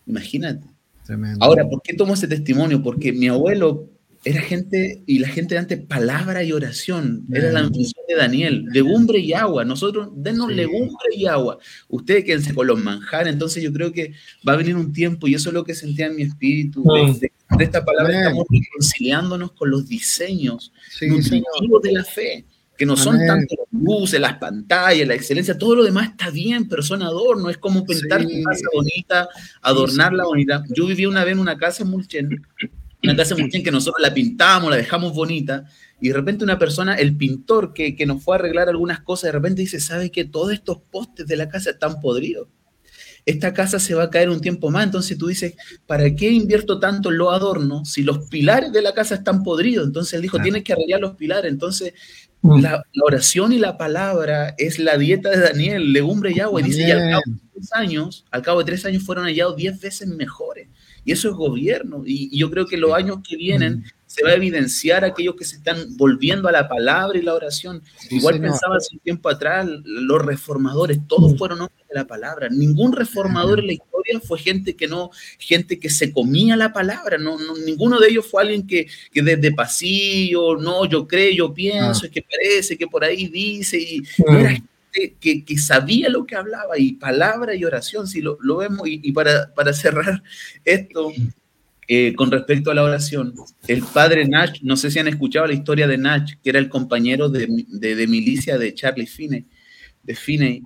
Imagínate. Tremendo. Ahora, ¿por qué tomo ese testimonio? Porque mi abuelo era gente, y la gente de antes, palabra y oración. Era la función de Daniel, legumbre y agua. Nosotros, denos sí. legumbre y agua. Ustedes quédense con los manjares. Entonces yo creo que va a venir un tiempo, y eso es lo que sentía en mi espíritu, de, de, de esta palabra estamos reconciliándonos con los diseños sí, nutritivos de la fe que no son tanto las luces, las pantallas, la excelencia, todo lo demás está bien, pero son adornos, es como pintar sí. tu casa bonita, adornarla sí, bonita. Yo viví una vez en una casa en Mulchen, una casa en Mulchen que nosotros la pintamos, la dejamos bonita, y de repente una persona, el pintor que, que nos fue a arreglar algunas cosas, de repente dice, ¿sabe que todos estos postes de la casa están podridos? esta casa se va a caer un tiempo más. Entonces tú dices, ¿para qué invierto tanto en los adornos si los pilares de la casa están podridos? Entonces él dijo, tienes que arreglar los pilares. Entonces. La, la, oración y la palabra es la dieta de Daniel, legumbre y agua. Y dice, y al cabo de tres años, al cabo de tres años fueron hallados diez veces mejores. Y eso es gobierno. Y, y yo creo que los años que vienen se va a evidenciar aquellos que se están volviendo a la palabra y la oración. Sí, Igual señor. pensaba hace un tiempo atrás, los reformadores, todos fueron hombres de la palabra. Ningún reformador en la historia fue gente que no, gente que se comía la palabra. No, no ninguno de ellos fue alguien que, que desde pasillo, no, yo creo, yo pienso, no. que parece, que por ahí dice, y no era que, que, sabía lo que hablaba y palabra y oración, si lo, lo vemos, y, y para, para, cerrar esto, eh, con respecto a la oración, el padre Nash, no sé si han escuchado la historia de Nash, que era el compañero de, milicia de Charlie Finney, de Finney,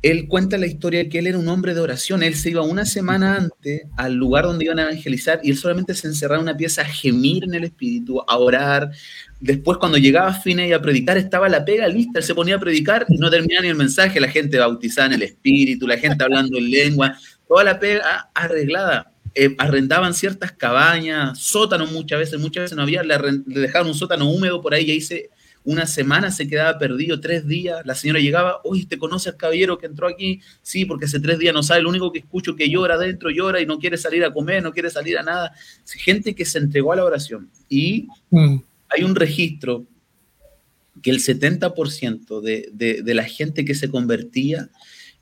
él cuenta la historia de que él era un hombre de oración. Él se iba una semana antes al lugar donde iban a evangelizar y él solamente se encerraba en una pieza a gemir en el espíritu, a orar. Después, cuando llegaba Finney a predicar, estaba la pega lista. Él se ponía a predicar y no terminaba ni el mensaje. La gente bautizada en el espíritu, la gente hablando en lengua, toda la pega arreglada. Eh, arrendaban ciertas cabañas, sótanos muchas veces, muchas veces no había, le, le dejaron un sótano húmedo por ahí y ahí se una semana se quedaba perdido, tres días, la señora llegaba, oye, ¿te conoce al caballero que entró aquí? Sí, porque hace tres días no sabe, lo único que escucho que llora adentro, llora y no quiere salir a comer, no quiere salir a nada. Gente que se entregó a la oración. Y mm. hay un registro que el 70% de, de, de, la gente que se convertía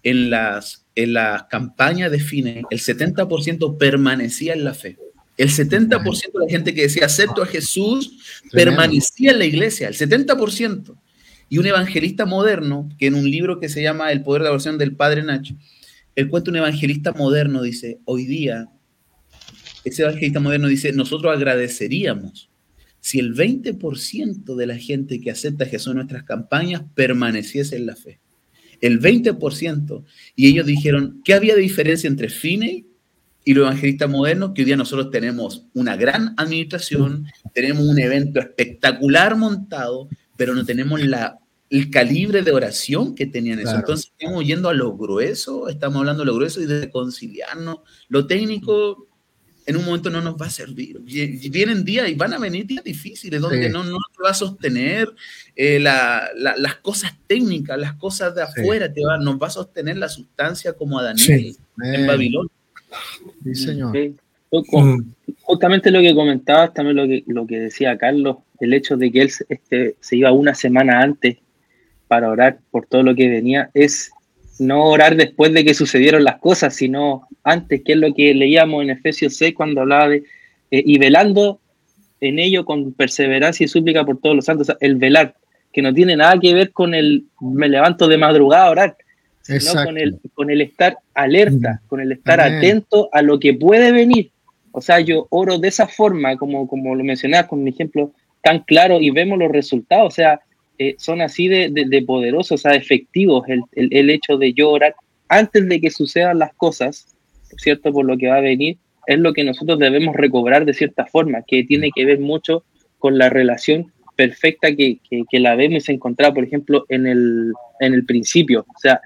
en las, en las campañas de fines, el 70% permanecía en la fe. El 70% de la gente que decía acepto a Jesús permanecía en la iglesia, el 70%. Y un evangelista moderno, que en un libro que se llama El poder de la oración del padre Nacho, él cuenta un evangelista moderno, dice, hoy día, ese evangelista moderno dice, nosotros agradeceríamos si el 20% de la gente que acepta a Jesús en nuestras campañas permaneciese en la fe. El 20%. Y ellos dijeron, ¿qué había de diferencia entre Finney y los evangelistas modernos, que hoy día nosotros tenemos una gran administración, tenemos un evento espectacular montado, pero no tenemos la, el calibre de oración que tenían eso. Entonces estamos yendo a lo grueso, estamos hablando de lo grueso y de reconciliarnos. Lo técnico en un momento no nos va a servir. Vienen días y van a venir días difíciles donde sí. no, no te va a sostener eh, la, la, las cosas técnicas, las cosas de afuera, sí. te va, nos va a sostener la sustancia como a Daniel sí. en Babilonia. Sí, señor. Mm. Justamente lo que comentabas, también lo que, lo que decía Carlos, el hecho de que él este, se iba una semana antes para orar por todo lo que venía, es no orar después de que sucedieron las cosas, sino antes, que es lo que leíamos en Efesios 6 cuando hablaba de, eh, y velando en ello con perseverancia y súplica por todos los santos, o sea, el velar, que no tiene nada que ver con el me levanto de madrugada a orar, sino con el, con el estar alerta, con el estar Amén. atento a lo que puede venir. O sea, yo oro de esa forma, como, como lo mencionabas con un ejemplo tan claro y vemos los resultados, o sea, eh, son así de, de, de, poderosos, o sea, efectivos el, hecho de yo orar antes de que sucedan las cosas, ¿cierto? Por lo que va a venir, es lo que nosotros debemos recobrar de cierta forma, que tiene que ver mucho con la relación perfecta que, la vemos encontrada, por ejemplo, en el, en el principio. O sea,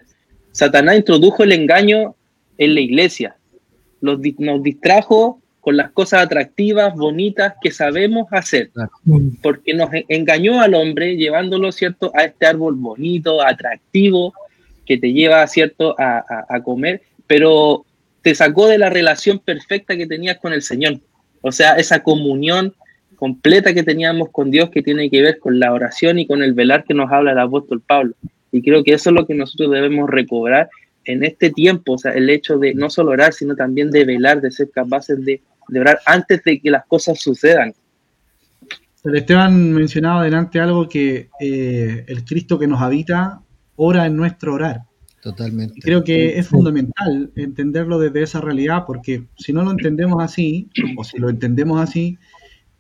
Satanás introdujo el engaño en la iglesia, nos distrajo con las cosas atractivas, bonitas que sabemos hacer, porque nos engañó al hombre llevándolo, ¿cierto?, a este árbol bonito, atractivo, que te lleva, ¿cierto?, a, a, a comer, pero te sacó de la relación perfecta que tenías con el Señor, o sea, esa comunión completa que teníamos con Dios que tiene que ver con la oración y con el velar que nos habla el apóstol Pablo. Y creo que eso es lo que nosotros debemos recobrar en este tiempo, o sea, el hecho de no solo orar, sino también de velar, de ser capaces de, de orar antes de que las cosas sucedan. Esteban mencionaba delante algo que eh, el Cristo que nos habita ora en nuestro orar. Totalmente. Y creo que es fundamental entenderlo desde esa realidad, porque si no lo entendemos así, o si lo entendemos así,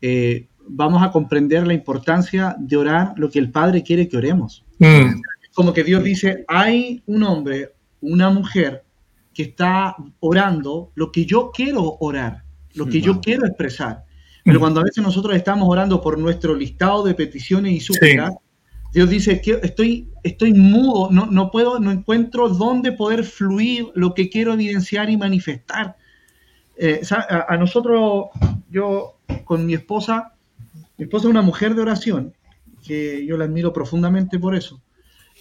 eh, vamos a comprender la importancia de orar lo que el Padre quiere que oremos. Mm. Como que Dios dice, hay un hombre, una mujer que está orando lo que yo quiero orar, lo que yo quiero expresar. Pero mm. cuando a veces nosotros estamos orando por nuestro listado de peticiones y súplicas, sí. Dios dice que estoy, estoy mudo, no, no puedo, no encuentro dónde poder fluir lo que quiero evidenciar y manifestar. Eh, a, a, nosotros, yo con mi esposa, mi esposa es una mujer de oración, que yo la admiro profundamente por eso.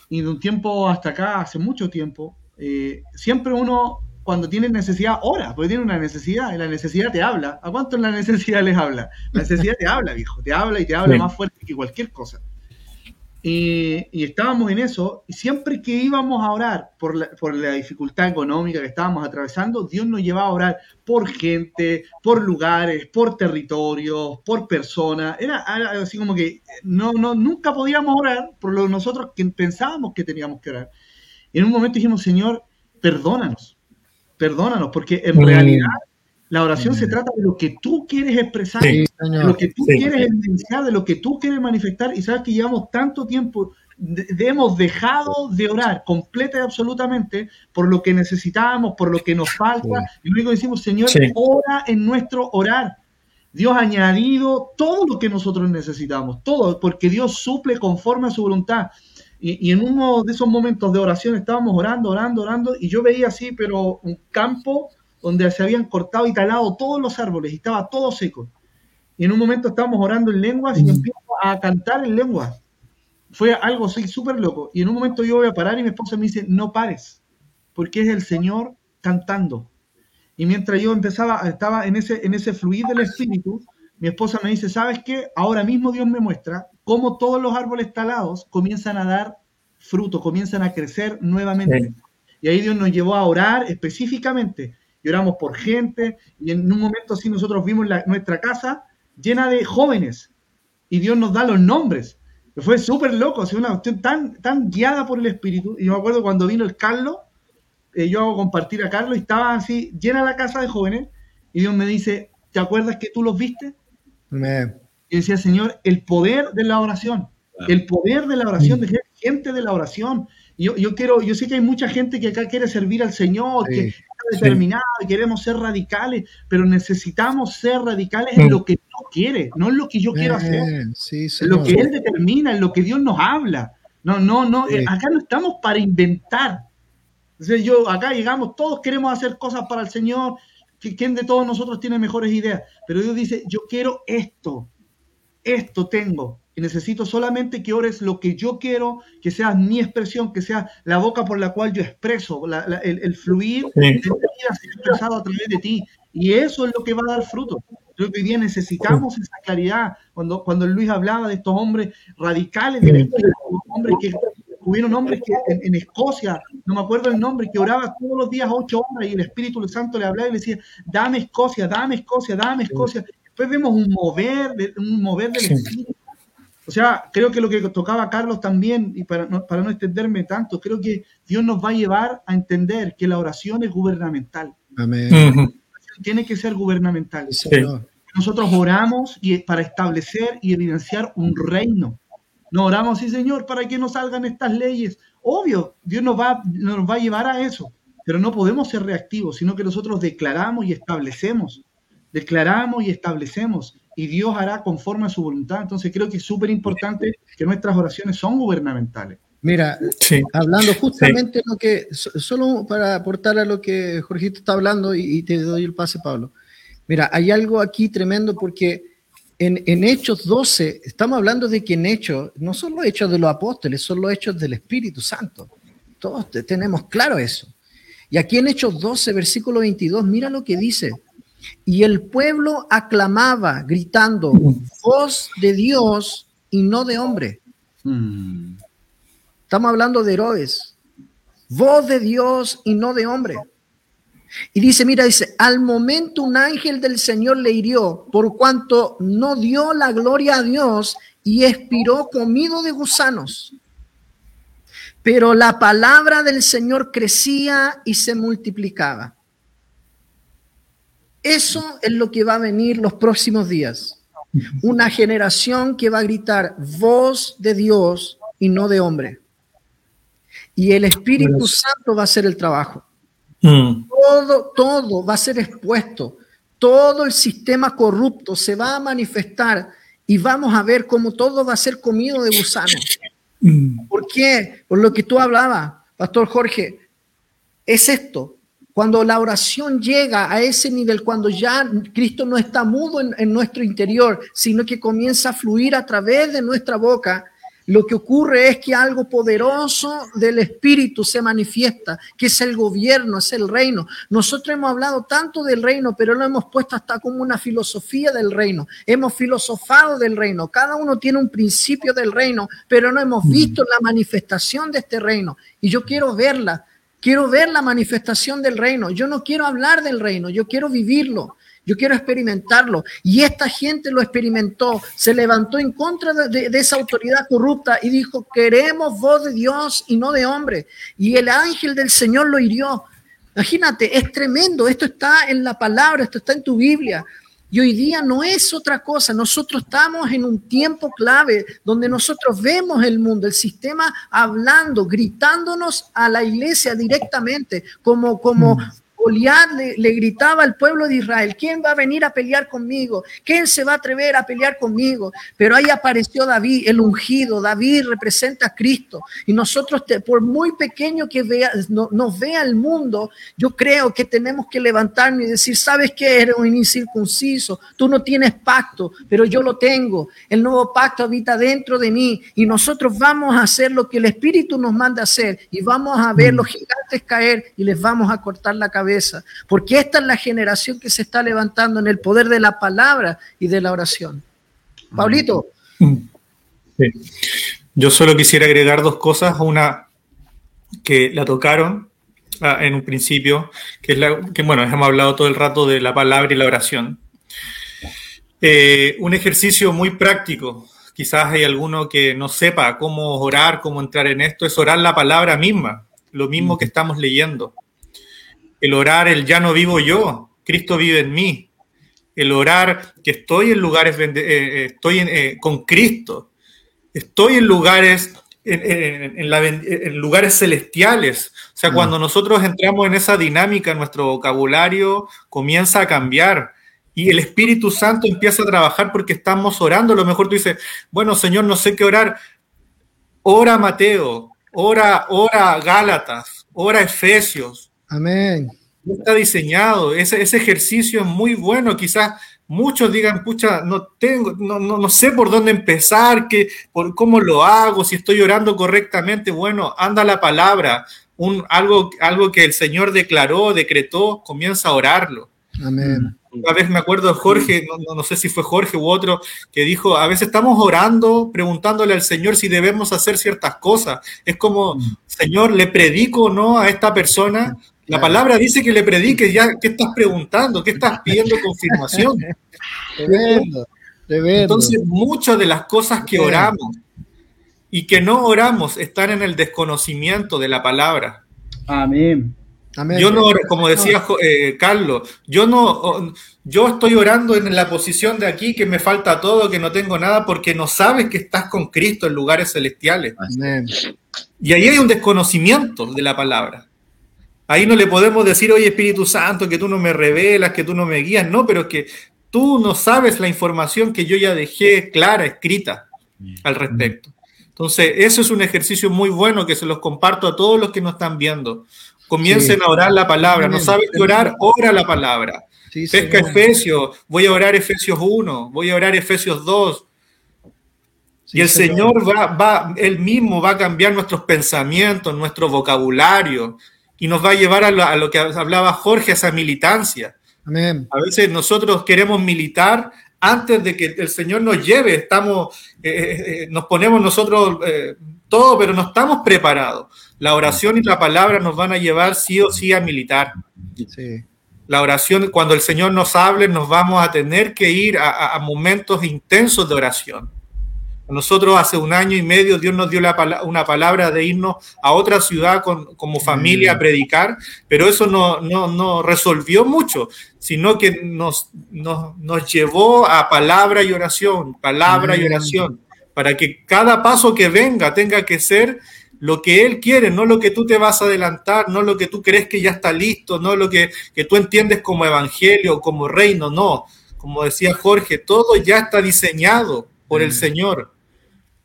Y de un tiempo hasta acá, hace mucho tiempo, eh, siempre uno cuando tiene necesidad, ora, porque tiene una necesidad, y la necesidad te habla. ¿A cuánto la necesidad les habla? La necesidad te habla, viejo, te habla y te habla sí. más fuerte que cualquier cosa. Y, y, estábamos en eso, y siempre que íbamos a orar por la, por la, dificultad económica que estábamos atravesando, Dios nos llevaba a orar por gente, por lugares, por territorios, por personas. Era, era así como que no, no, nunca podíamos orar por lo nosotros que pensábamos que teníamos que orar. Y en un momento dijimos, Señor, perdónanos, perdónanos, porque en Mm. realidad la oración se trata de lo que tú quieres expresar, Sí, de lo que tú Sí. quieres evidenciar, de lo que tú quieres manifestar. Y sabes que llevamos tanto tiempo, de- de- hemos dejado de orar completa y absolutamente por lo que necesitábamos, por lo que nos falta. Y que decimos, Señor, Sí. ora en nuestro orar. Dios ha añadido todo lo que nosotros necesitamos, todo, porque Dios suple conforme a su voluntad. Y, y en uno de esos momentos de oración estábamos orando, orando, orando, y yo veía así, pero un campo donde se habían cortado y talado todos los árboles y estaba todo seco. Y en un momento estábamos orando en lenguas y empiezo a cantar en lenguas. Fue algo así súper loco. Y en un momento yo voy a parar y mi esposa me dice, no pares, porque es el Señor cantando. Y mientras yo empezaba, estaba en ese, en ese fluir del Espíritu, mi esposa me dice, ¿sabes qué? Ahora mismo Dios me muestra cómo todos los árboles talados comienzan a dar fruto, comienzan a crecer nuevamente. Y ahí Dios nos llevó a orar específicamente. Y oramos por gente. Y en un momento así nosotros vimos la- nuestra casa llena de jóvenes. Y Dios nos da los nombres. Fue súper loco, así, una cuestión tan, tan guiada por el Espíritu. Y yo me acuerdo cuando vino el Carlos, eh, yo hago compartir a Carlos y estaba así, llena la casa de jóvenes. Y Dios me dice, ¿te acuerdas que tú los viste? Me- Y decía, Señor, el poder de la oración, el poder de la oración, de gente de la oración. Yo, yo quiero, yo sé que hay mucha gente que acá quiere servir al Señor, Sí, que está determinada y queremos ser radicales, pero necesitamos ser radicales en Mm. lo que Dios quiere, no en lo que yo quiero hacer, sí, en lo que Él determina, en lo que Dios nos habla. No, no, no, Sí. acá no estamos para inventar. Entonces yo, acá llegamos, todos queremos hacer cosas para el Señor, que- ¿quién de todos nosotros tiene mejores ideas? Pero Dios dice, yo quiero esto, esto tengo, y necesito solamente que ores lo que yo quiero, que sea mi expresión, que sea la boca por la cual yo expreso, la- la- el, el fluir Sí. de mi vida sea expresado a través de ti. Y eso es lo que va a dar fruto. Creo que hoy día necesitamos esa claridad. Cuando, cuando Luis hablaba de estos hombres radicales del espíritu, hombres que hubieron hombres que en, en Escocia, no me acuerdo el nombre, que oraba todos los días ocho horas y el Espíritu Santo le hablaba y le decía, dame Escocia, dame Escocia, dame Escocia. Después vemos un mover, un mover del Sí. Espíritu. O sea, creo que lo que tocaba Carlos también, y para no, para no extenderme tanto, creo que Dios nos va a llevar a entender que la oración es gubernamental. Amén. Tiene que ser gubernamental. Sí. Nosotros oramos y para establecer y evidenciar un reino. No oramos, sí, Señor, para que nos salgan estas leyes. Obvio, Dios nos va, nos va a llevar a eso, pero no podemos ser reactivos, sino que nosotros declaramos y establecemos. Declaramos y establecemos, y Dios hará conforme a su voluntad. Entonces creo que es súper importante que nuestras oraciones son gubernamentales. Mira, Sí. hablando justamente lo que, so- solo para aportar a lo que Jorgito está hablando y, y te doy el pase, Pablo. Mira, hay algo aquí tremendo porque en, en Hechos 12, estamos hablando de que en Hechos, no son los hechos de los apóstoles, son los hechos del Espíritu Santo. Todos te- tenemos claro eso. Y aquí en Hechos 12, versículo 22, mira lo que dice. Y el pueblo aclamaba, gritando, voz de Dios y no de hombre. Estamos hablando de Herodes. Voz de Dios y no de hombre. Y dice, mira, dice, al momento un ángel del Señor le hirió por cuanto no dio la gloria a Dios y expiró comido de gusanos. Pero la palabra del Señor crecía y se multiplicaba. Eso es lo que va a venir los próximos días. Una generación que va a gritar voz de Dios y no de hombre. Y el Espíritu Santo va a hacer el trabajo. Mm. Todo, todo va a ser expuesto. Todo el sistema corrupto se va a manifestar y vamos a ver cómo todo va a ser comido de gusanos. Mm. ¿Por qué? Por lo que tú hablabas, Pastor Jorge. Es esto. Cuando la oración llega a ese nivel, cuando ya Cristo no está mudo en, en nuestro interior, sino que comienza a fluir a través de nuestra boca, lo que ocurre es que algo poderoso del Espíritu se manifiesta, que es el gobierno, es el reino. Nosotros hemos hablado tanto del reino, pero lo hemos puesto hasta como una filosofía del reino. Hemos filosofado del reino. Cada uno tiene un principio del reino, pero no hemos visto la manifestación de este reino. Y yo quiero verla. Quiero ver la manifestación del reino. Yo no quiero hablar del reino, yo quiero vivirlo. Yo quiero experimentarlo. Y esta gente lo experimentó, se levantó en contra de, esa autoridad corrupta y dijo, queremos voz de Dios y no de hombre. Y el ángel del Señor lo hirió. Imagínate, es tremendo. Esto está en la palabra, esto está en tu Biblia. Y hoy día no es otra cosa. Nosotros estamos en un tiempo clave donde nosotros vemos el mundo, el sistema hablando, gritándonos a la iglesia directamente, como, como, mm. Goliat le, gritaba al pueblo de Israel, ¿quién va a venir a pelear conmigo? ¿Quién se va a atrever a pelear conmigo? Pero ahí apareció David, el ungido. David representa a Cristo. Y nosotros, por muy pequeño que vea, nos vea el mundo, yo creo que tenemos que levantarnos y decir, ¿sabes qué? Eres un incircunciso. Tú no tienes pacto, pero yo lo tengo. El nuevo pacto habita dentro de mí. Y nosotros vamos a hacer lo que el Espíritu nos manda hacer. Y vamos a ver los gigantes caer y les vamos a cortar la cabeza porque esta es la generación que se está levantando en el poder de la palabra y de la oración. Paulito. Yo solo quisiera agregar dos cosas, una que la tocaron ah, en un principio, que es la que, bueno, hemos hablado todo el rato de la palabra y la oración. Eh, un ejercicio muy práctico, quizás hay alguno que no sepa cómo orar, cómo entrar en esto, es orar la palabra misma, lo mismo que estamos leyendo. El orar, el ya no vivo yo, Cristo vive en mí. El orar que estoy en lugares, eh, eh, estoy eh, con Cristo. Estoy en lugares, en, lugares celestiales. O sea, cuando mm. nosotros entramos en esa dinámica, nuestro vocabulario comienza a cambiar y el Espíritu Santo empieza a trabajar porque estamos orando. A lo mejor tú dices, bueno, Señor, no sé qué orar. Ora Mateo, ora, ora Gálatas, ora Efesios, Amén. Está diseñado, ese, ese ejercicio es muy bueno, quizás muchos digan, pucha, no tengo, no, no, sé por dónde empezar, qué, por cómo lo hago, si estoy orando correctamente. Bueno, anda la palabra, un, algo, algo que el Señor declaró, decretó, comienza a orarlo. Amén. Una vez me acuerdo Jorge, no, no, sé si fue Jorge u otro, que dijo, a veces estamos orando, preguntándole al Señor si debemos hacer ciertas cosas. Es como, mm. Señor, ¿le predico o no a esta persona? La palabra dice que le prediques, ya, ¿qué estás preguntando? ¿Qué estás pidiendo confirmación? Entonces, muchas de las cosas que oramos y que no oramos están en el desconocimiento de la palabra. Amén. Yo no, como decía eh, Carlos, yo no, yo estoy orando en la posición de aquí que me falta todo, que no tengo nada, porque no sabes que estás con Cristo en lugares celestiales. Amén. Y ahí hay un desconocimiento de la palabra. Ahí no le podemos decir, oye Espíritu Santo, que tú no me revelas, que tú no me guías, no, pero es que tú no sabes la información que yo ya dejé clara, escrita al respecto. Entonces, eso es un ejercicio muy bueno que se los comparto a todos los que nos están viendo. Comiencen a orar la palabra. No sabes qué orar, ora la palabra. Pesca Efesios, voy a orar Efesios 1, voy a orar Efesios 2. y el Señor va, va, Él mismo va a cambiar nuestros pensamientos, nuestro vocabulario y nos va a llevar a lo, que hablaba Jorge, a esa militancia. A veces nosotros queremos militar antes de que el Señor nos lleve, estamos, eh, eh, eh, nos ponemos nosotros todo, pero no estamos preparados. La oración y la palabra nos van a llevar sí o sí a militar. La oración, cuando el Señor nos hable, nos vamos a tener que ir a momentos intensos de oración. Nosotros hace un año y medio Dios nos dio una palabra de irnos a otra ciudad como familia a mm. predicar, pero eso no, no, resolvió mucho, sino que nos, nos, llevó a palabra y oración, palabra y mm. oración, para que cada paso que venga tenga que ser lo que Él quiere, no lo que tú te vas a adelantar, no lo que tú crees que ya está listo, no lo que, que tú entiendes como evangelio, como reino, no. Como decía Jorge, todo ya está diseñado por el mm. Señor.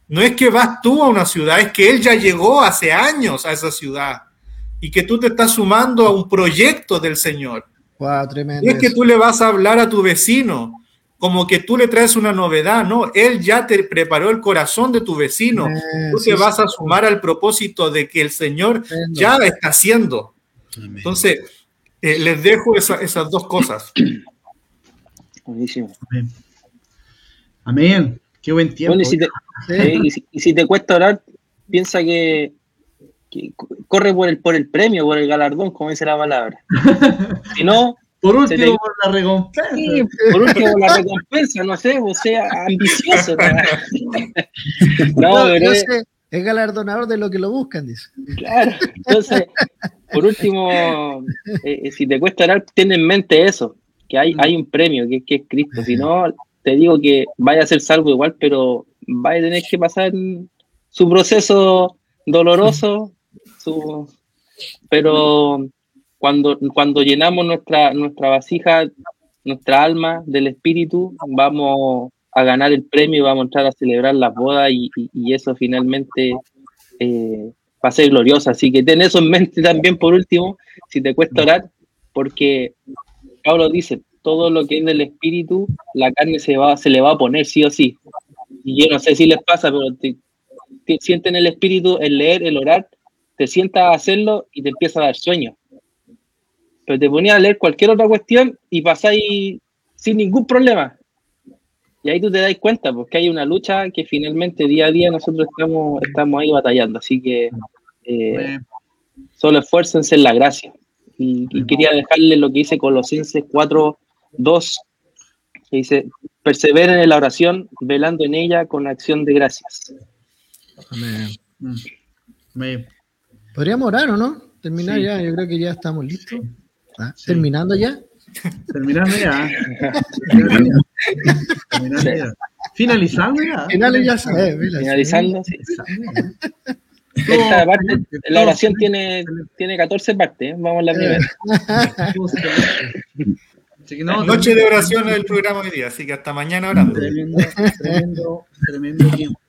No es que vas tú a una ciudad, es que él ya llegó hace años a esa ciudad y que tú te estás sumando a un proyecto del Señor. Wow, tremendo. No es que tú le vas a hablar a tu vecino como que tú le traes una novedad, no, él ya te preparó el corazón de tu vecino. tú te vas a sumar al propósito de que el Señor ya está haciendo. Entonces, eh, les dejo esas dos cosas. Buenísimo. Amén. Amén. Qué buen tiempo. y, si, te cuesta orar, piensa que, corre por el, por el premio, por el galardón, como dice la palabra. si no, Por último, por la recompensa. Sí, por último, por la recompensa, no sé, o sea, ambicioso. no, pero es, es galardonador de lo que lo buscan, dice. Claro, entonces, por último, eh, eh, si te cuesta orar, ten en mente eso, que hay, hay un premio, que, que es Cristo. Si no, te digo que vaya a ser salvo igual, pero vaya a tener que pasar su proceso doloroso, su, pero cuando, cuando llenamos nuestra, nuestra vasija, nuestra alma del espíritu, vamos a ganar el premio y vamos a entrar a celebrar las bodas y, eso finalmente eh, va a ser glorioso. Así que ten eso en mente también por último, si te cuesta orar, porque Pablo dice, todo lo que es del espíritu, la carne se, va, se le va a poner sí o sí. Y yo no sé si les pasa, pero te, sienten el espíritu, el leer, el orar, te sientas a hacerlo y te empieza a dar sueño. Pero te ponías a leer cualquier otra cuestión y pasáis sin ningún problema. Y ahí tú te das cuenta, porque hay una lucha que finalmente día a día nosotros estamos, estamos ahí batallando. Así que eh, solo esfuércense en la gracia. Y, y, quería dejarle lo que dice Colosenses 4, 2, que dice, perseveren en la oración, velando en ella con acción de gracias. Amén. Mm. Podríamos orar, ¿o no? Terminar ya, yo creo que ya estamos listos. ¿Ah? ¿Terminando ya? Terminando ya. Terminando ya. Finalizando ya. Finalizando, sí. Esta parte, la oración tiene, tiene 14 partes. ¿eh? Vamos a la primera. Noche de oración el programa hoy día, así que hasta mañana orando. Tremendo, tremendo, tremendo tiempo.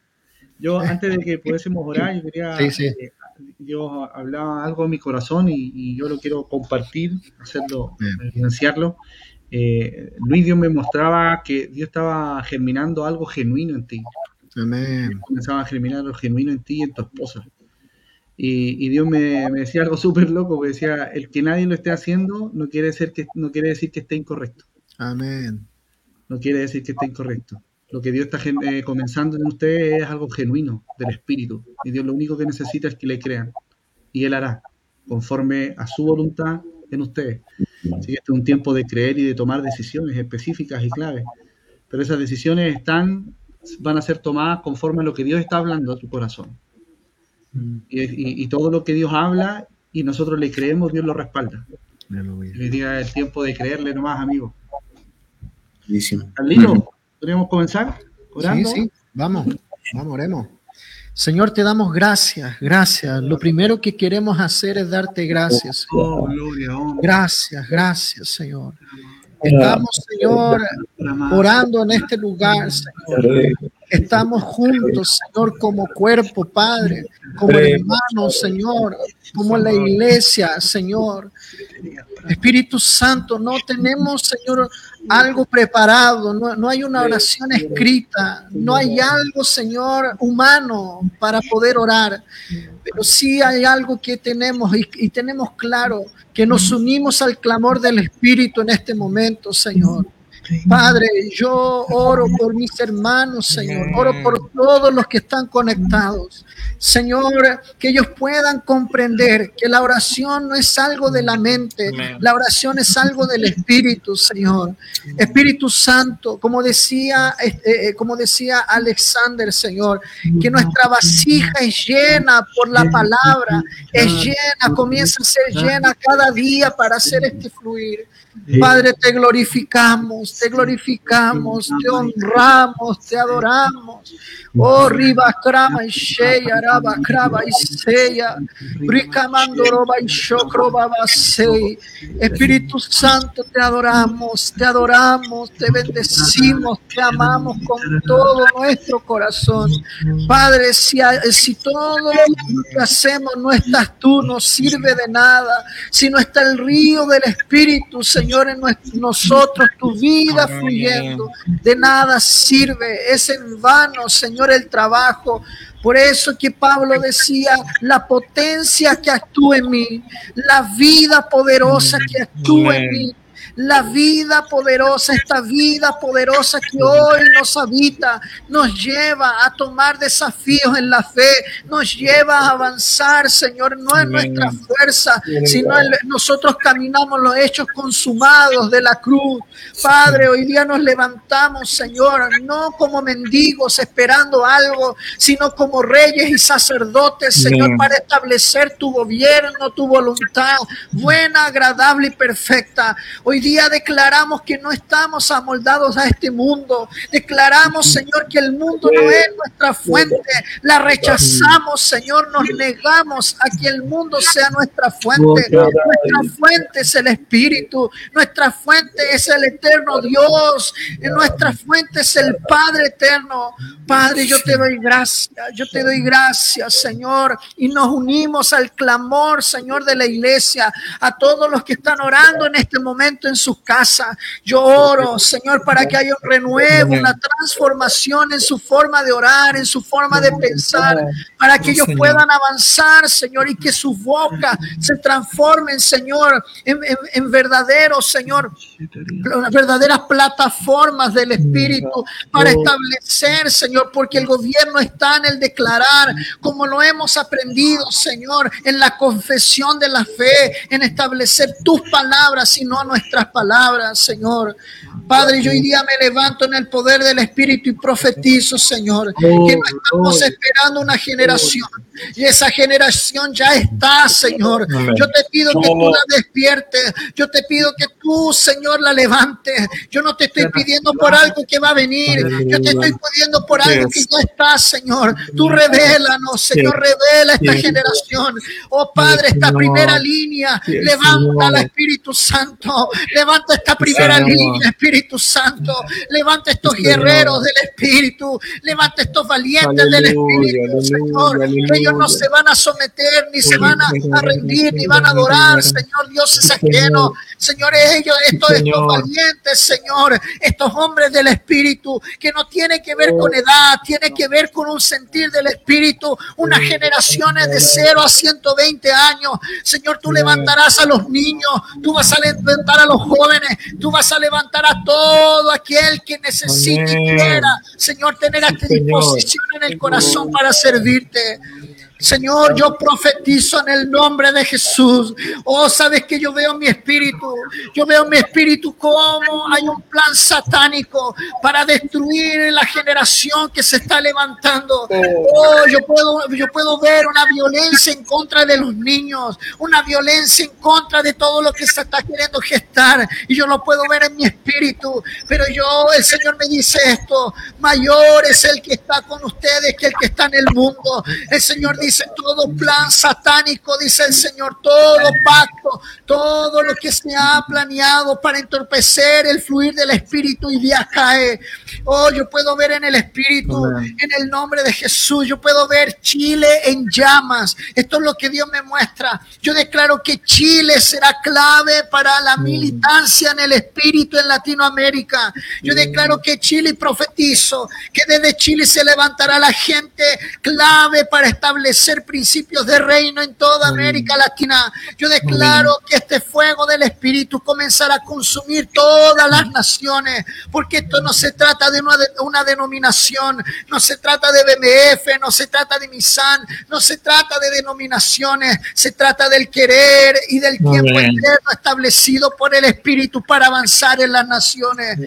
Yo, antes de que pudiésemos orar, yo quería. Eh, yo hablaba algo en mi corazón y, yo lo quiero compartir, hacerlo, evidenciarlo. Eh, Luis Dios me mostraba que Dios estaba germinando algo genuino en ti. Amén. Comenzaba a germinar algo genuino en ti y en tu esposa. Y, Dios me, decía algo súper loco, que decía, el que nadie lo esté haciendo no quiere, ser que, no quiere decir que esté incorrecto. Amén. No quiere decir que esté incorrecto. Lo que Dios está eh, comenzando en ustedes es algo genuino del Espíritu. Y Dios lo único que necesita es que le crean. Y Él hará, conforme a su voluntad en ustedes. Así que este es un tiempo de creer y de tomar decisiones específicas y claves. Pero esas decisiones están, van a ser tomadas conforme a lo que Dios está hablando a tu corazón. Y, todo lo que Dios habla y nosotros le creemos, Dios lo respalda. Hoy día es el tiempo de creerle nomás, amigo. Carlito, ¿podríamos comenzar? Orando? Sí, sí, vamos, vamos, oremos. Señor, te damos gracias, gracias. Lo primero que queremos hacer es darte gracias. Oh, gracias, gracias, Señor. Estamos, Señor, orando en este lugar, Señor. Estamos juntos, Señor, como cuerpo, Padre, como hermanos, Señor, como la iglesia, Señor. Espíritu Santo, no tenemos, Señor, algo preparado, no, hay una oración escrita, no hay algo, Señor, humano para poder orar, pero sí hay algo que tenemos y tenemos claro que nos unimos al clamor del Espíritu en este momento, Señor. Padre, yo oro por mis hermanos, Señor. Oro por todos los que están conectados. Señor, que ellos puedan comprender que la oración no es algo de la mente, la oración es algo del Espíritu, Señor. Espíritu Santo, como decía, este, eh, como decía Alexander, Señor, que nuestra vasija es llena por la palabra, es llena, comienza a ser llena cada día para hacer este fluir. Padre, te glorificamos, te glorificamos, te honramos, te adoramos. Oh, riba crama y sheya, raba craba y seya, roba y shokroba. Espíritu Santo, te adoramos, te adoramos, te bendecimos, te amamos con todo nuestro corazón. Padre, si, si todo lo que hacemos no estás tú, no sirve de nada. Si no está el río del Espíritu, Señor, en nosotros, tu vida fluyendo, de nada sirve. Es en vano, Señor el trabajo. Por eso que Pablo decía, la potencia que actúa en mí, la vida poderosa que actúa en mí, la vida poderosa, esta vida poderosa que hoy nos habita, nos lleva a tomar desafíos en la fe, nos lleva a avanzar, Señor, no en nuestra fuerza, sino en nosotros caminamos los hechos consumados de la cruz. Padre, hoy día nos levantamos, Señor, no como mendigos esperando algo, sino como reyes y sacerdotes, Señor, para establecer tu gobierno, tu voluntad, buena, agradable y perfecta. Hoy día declaramos que no estamos amoldados a este mundo. Declaramos, Señor, que el mundo no es nuestra fuente. La rechazamos, Señor, nos negamos a que el mundo sea nuestra fuente. Nuestra fuente es el Espíritu, nuestra fuente es el eterno Dios, nuestra fuente es el Padre eterno. Padre, yo te doy gracias, yo te doy gracias, Señor, y nos unimos al clamor, Señor, de la iglesia, a todos los que están orando en este momento en sus casas. Yo oro, Señor, para que haya un renuevo, una transformación en su forma de orar, en su forma de pensar, para que ellos puedan avanzar, Señor, y que sus bocas se transformen, Señor, en, en verdaderos, Señor, verdaderas plataformas del Espíritu para establecer, Señor, porque el gobierno está en el declarar, como lo hemos aprendido, Señor, en la confesión de la fe, en establecer tus palabras y no nuestras palabras, Señor. Padre, yo hoy día me levanto en el poder del Espíritu y profetizo, Señor, que no estamos esperando una generación. Y esa generación ya está, Señor. Yo te pido que tú la despiertes, yo te pido que tú, Señor, la levantes. Yo no te estoy pidiendo por algo que va a venir, yo te estoy pidiendo por algo que ya está, Señor. Tú revélanos, Señor, revela esta generación. Oh Padre, esta primera línea, levanta al Espíritu Santo, levanta esta primera línea, Espíritu Santo, levanta estos guerreros del Espíritu, levanta estos valientes del Espíritu, Señor, ellos no se van a someter, ni se van a, rendir, ni van a adorar, Señor, Dios es ajeno, señores, ellos, estos, estos valientes, Señor, estos hombres del Espíritu, que no tiene que ver con edad, tiene que ver con un sentir del Espíritu, unas generaciones de 0 a 120 años, Señor, tú levantarás a los niños, tú vas a levantar a los jóvenes, tú vas a levantar a todo aquel que necesite y quiera, Señor, tener a tu disposición en el corazón para servirte. Señor, yo profetizo en el nombre de Jesús. Oh, sabes que yo veo mi espíritu. Yo veo mi espíritu como hay un plan satánico para destruir la generación que se está levantando. Oh, yo puedo, yo puedo ver una violencia en contra de los niños, una violencia en contra de todo lo que se está queriendo gestar. Y yo lo puedo ver en mi espíritu. Pero yo, el Señor me dice esto: mayor es el que está con ustedes que el que está en el mundo. El Señor dice dice todo plan satánico, dice el Señor, todo pacto, todo lo que se ha planeado para entorpecer el fluir del Espíritu y día cae. Oh, yo puedo ver en el Espíritu, en el nombre de Jesús, yo puedo ver Chile en llamas. Esto es lo que Dios me muestra. Yo declaro que Chile será clave para la militancia en el Espíritu en Latinoamérica. Yo declaro que Chile profetizo que desde Chile se levantará la gente clave para establecer ser principios de reino en toda América Latina. Yo declaro que este fuego del Espíritu comenzará a consumir todas las naciones, porque esto no se trata de una, una denominación, no se trata de BMF, no se trata de Misan, no se trata de denominaciones, se trata del querer y del tiempo eterno establecido por el Espíritu para avanzar en las naciones.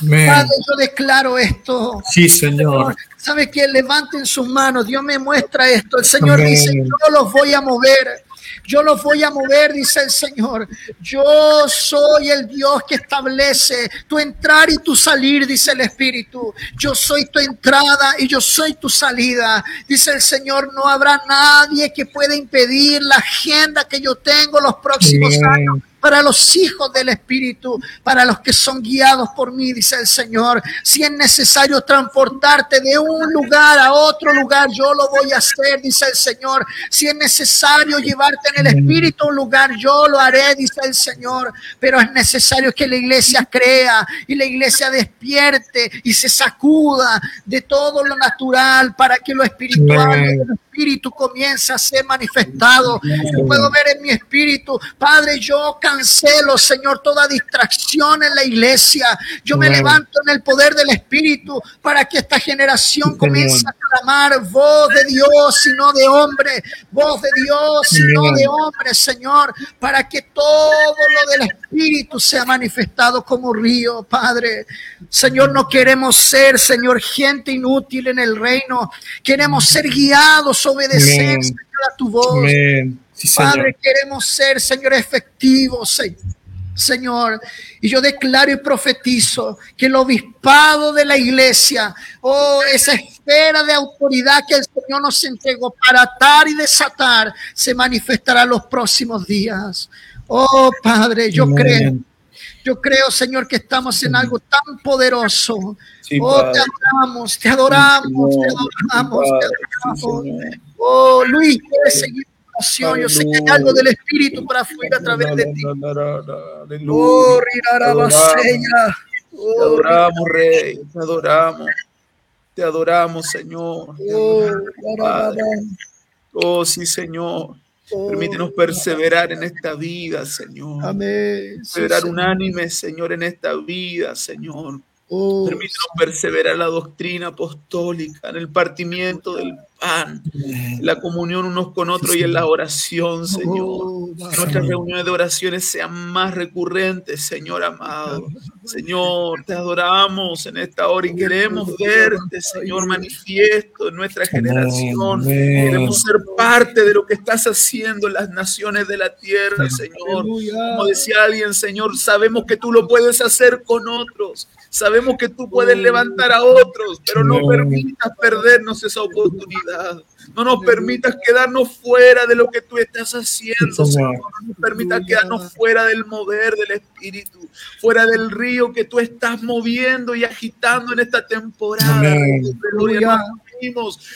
Padre, yo declaro esto. Sí, Señor. ¿Sabe que Levanten sus manos. Dios me muestra esto. El Señor dice, yo los voy a mover. Yo los voy a mover, dice el Señor. Yo soy el Dios que establece tu entrar y tu salir, dice el Espíritu. Yo soy tu entrada y yo soy tu salida. Dice el Señor, no habrá nadie que pueda impedir la agenda que yo tengo los próximos años para los hijos del Espíritu, para los que son guiados por mí, dice el Señor. Si es necesario transportarte de un lugar a otro lugar, yo lo voy a hacer, dice el Señor. Si es necesario llevarte en el Espíritu a un lugar, yo lo haré, dice el Señor. Pero es necesario que la iglesia crea y la iglesia despierte y se sacuda de todo lo natural para que lo espiritual espíritu comience a ser manifestado. Yo puedo ver en mi espíritu, Padre, yo cancelo, Señor, toda distracción en la iglesia. Yo me levanto en el poder del espíritu para que esta generación comience a clamar voz de Dios y no de hombre, voz de Dios y no de hombre, Señor, para que todo lo del espíritu sea manifestado como río, Padre. Señor, no queremos ser, Señor, gente inútil en el reino. Queremos ser guiados, obedecer, a tu voz. Padre, queremos ser, Señor, efectivos, Señor. Y yo declaro y profetizo que el obispado de la iglesia, oh, esa esfera de autoridad que el Señor nos entregó para atar y desatar, se manifestará los próximos días. Oh, Padre, yo creo yo creo, Señor, que estamos en algo tan poderoso. oh, te adoramos, te adoramos, te adoramos, te adoramos. Oh, Luis, quieres seguir oración. Yo sé que hay algo del Espíritu para fluir a través de ti. Oh, Te adoramos, Rey, te adoramos. Te adoramos, Señor. Oh, sí, Señor. Permítenos perseverar en esta vida, Señor. Amén. Perseverar unánime, Señor, en esta vida, Señor. Oh, Permítenos perseverar la doctrina apostólica, en el partimiento del pan, la comunión unos con otros y en la oración, Señor. Oh, Nuestras reuniones de oraciones sean más recurrentes, Señor amado. Señor, te adoramos en esta hora y queremos verte, Señor, manifiesto en nuestra generación. Queremos ser parte de lo que estás haciendo en las naciones de la tierra, Señor. Como decía alguien, Señor, sabemos que tú lo puedes hacer con otros. Sabemos que tú puedes levantar a otros, pero no permitas perdernos esa oportunidad. No nos permitas quedarnos fuera de lo que tú estás haciendo, Señor. No nos permitas quedarnos fuera del mover del Espíritu, fuera del río que tú estás moviendo y agitando en esta temporada.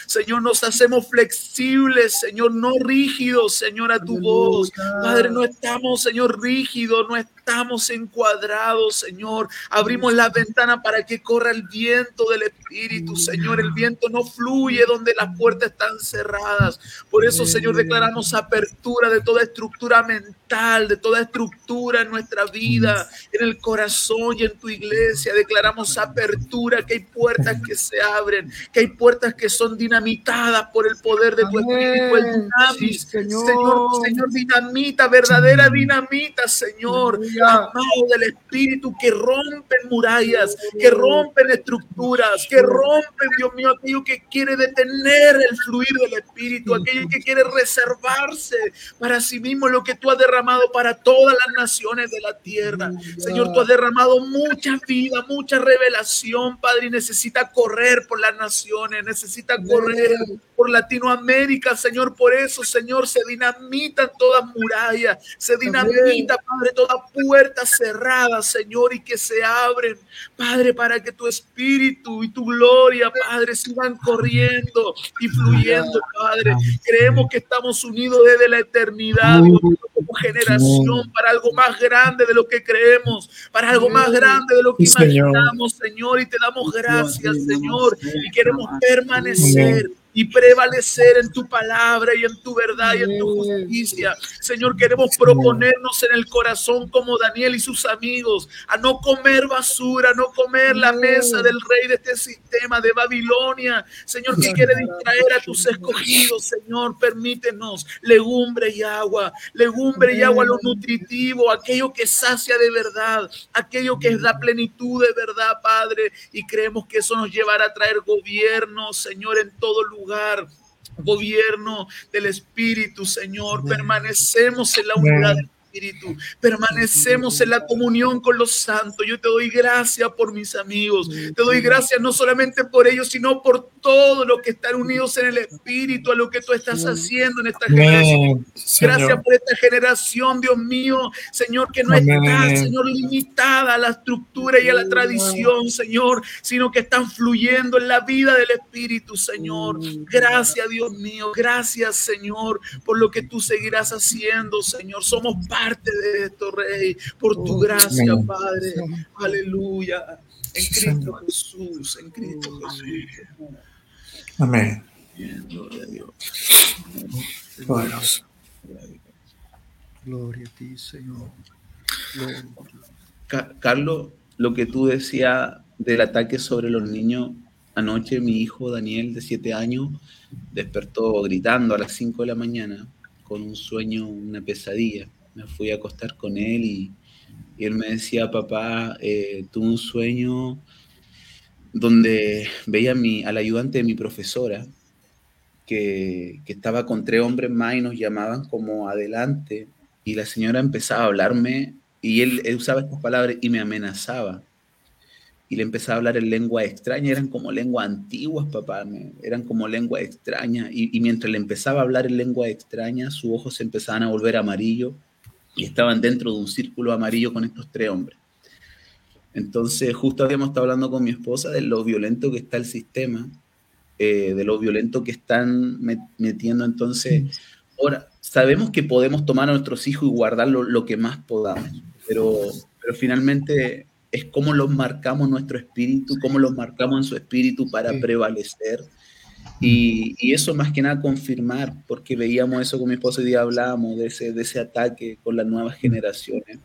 Señor, nos hacemos flexibles, Señor, no rígidos, Señor, a tu voz. Padre, no estamos, Señor, rígidos, no estamos encuadrados, Señor. Abrimos la ventana para que corra el viento del Espíritu, Señor. El viento no fluye donde las puertas están cerradas. Por eso, Señor, declaramos apertura de toda estructura mental, de toda estructura en nuestra vida, en el corazón y en tu iglesia. Declaramos apertura, que hay puertas que se abren, que hay puertas que son dinamitadas por el poder de tu Espíritu, el Señor. Señor, dinamita, verdadera dinamita, Señor, amado del Espíritu, que rompen murallas, que rompen estructuras, que rompen, Dios mío, aquello que quiere detener el fluir del Espíritu, aquello que quiere reservarse para sí mismo lo que tú has derramado para todas las naciones de la tierra. Señor, tú has derramado mucha vida, mucha revelación, Padre, y necesita correr por las naciones, necesita correr por Latinoamérica, Señor. Por eso, Señor, se dinamitan todas murallas, se dinamita, Padre, toda puerta cerrada, Señor, y que se abren, Padre, para que tu espíritu y tu gloria, Padre, sigan corriendo y fluyendo, Padre. Creemos que estamos unidos desde la eternidad, como generación, para algo más grande de lo que creemos, para algo más grande de lo que imaginamos, Señor, y te damos gracias, Señor, y queremos permanecer y prevalecer en tu palabra y en tu verdad y en tu justicia. Señor, queremos proponernos en el corazón como Daniel y sus amigos a no comer basura, a no comer la mesa del rey de este sistema de Babilonia. Señor, que quiere distraer a tus escogidos, Señor, permítenos legumbre y agua, legumbre y agua lo nutritivo, aquello que sacia de verdad, aquello que es la plenitud de verdad, Padre, y creemos que eso nos llevará a traer gobierno, Señor, en todo lugar lugar gobierno del Espíritu, Señor. Permanecemos en la unidad Espíritu. Permanecemos en la comunión con los santos. Yo te doy gracias por mis amigos. Te doy gracias no solamente por ellos, sino por todo lo que están unidos en el Espíritu, a lo que tú estás haciendo en esta generación. Gracias por esta generación, Dios mío, Señor, que no está, Señor, limitada a la estructura y a la tradición, Señor, sino que están fluyendo en la vida del Espíritu, Señor. Gracias, Dios mío. Gracias, Señor, por lo que tú seguirás haciendo, Señor. Somos parte de esto, Rey, por tu oh, gracia, Padre. Aleluya. En Cristo Jesús, en Cristo Jesús. Amén. Gloria a Dios. Gloria a ti, Señor. Ca- Carlos, lo que tú decías del ataque sobre los niños, anoche mi hijo Daniel, de 7 años, despertó gritando a las 5 de la mañana con un sueño, una pesadilla. Me fui a acostar con él y, y él me decía, papá, eh, tuve un sueño donde veía a mi, al ayudante de mi profesora que, que estaba con tres hombres más y nos llamaban como adelante y la señora empezaba a hablarme y él, él usaba estas palabras y me amenazaba. Y le empezaba a hablar en lengua extraña, eran como lenguas antiguas, papá, me- eran como lenguas extrañas. Y, y mientras le empezaba a hablar en lengua extraña, sus ojos se empezaban a volver amarillos y estaban dentro de un círculo amarillo con estos tres hombres. Entonces, justo habíamos estado hablando con mi esposa de lo violento que está el sistema, eh, de lo violento que están met- metiendo. Entonces, ahora, sabemos que podemos tomar a nuestros hijos y guardar lo, que más podamos, pero, pero finalmente es cómo los marcamos nuestro espíritu, cómo los marcamos en su espíritu para prevalecer. Y, y eso más que nada confirmar, porque veíamos eso con mi esposa y día hablábamos de ese, de ese ataque con las nuevas generaciones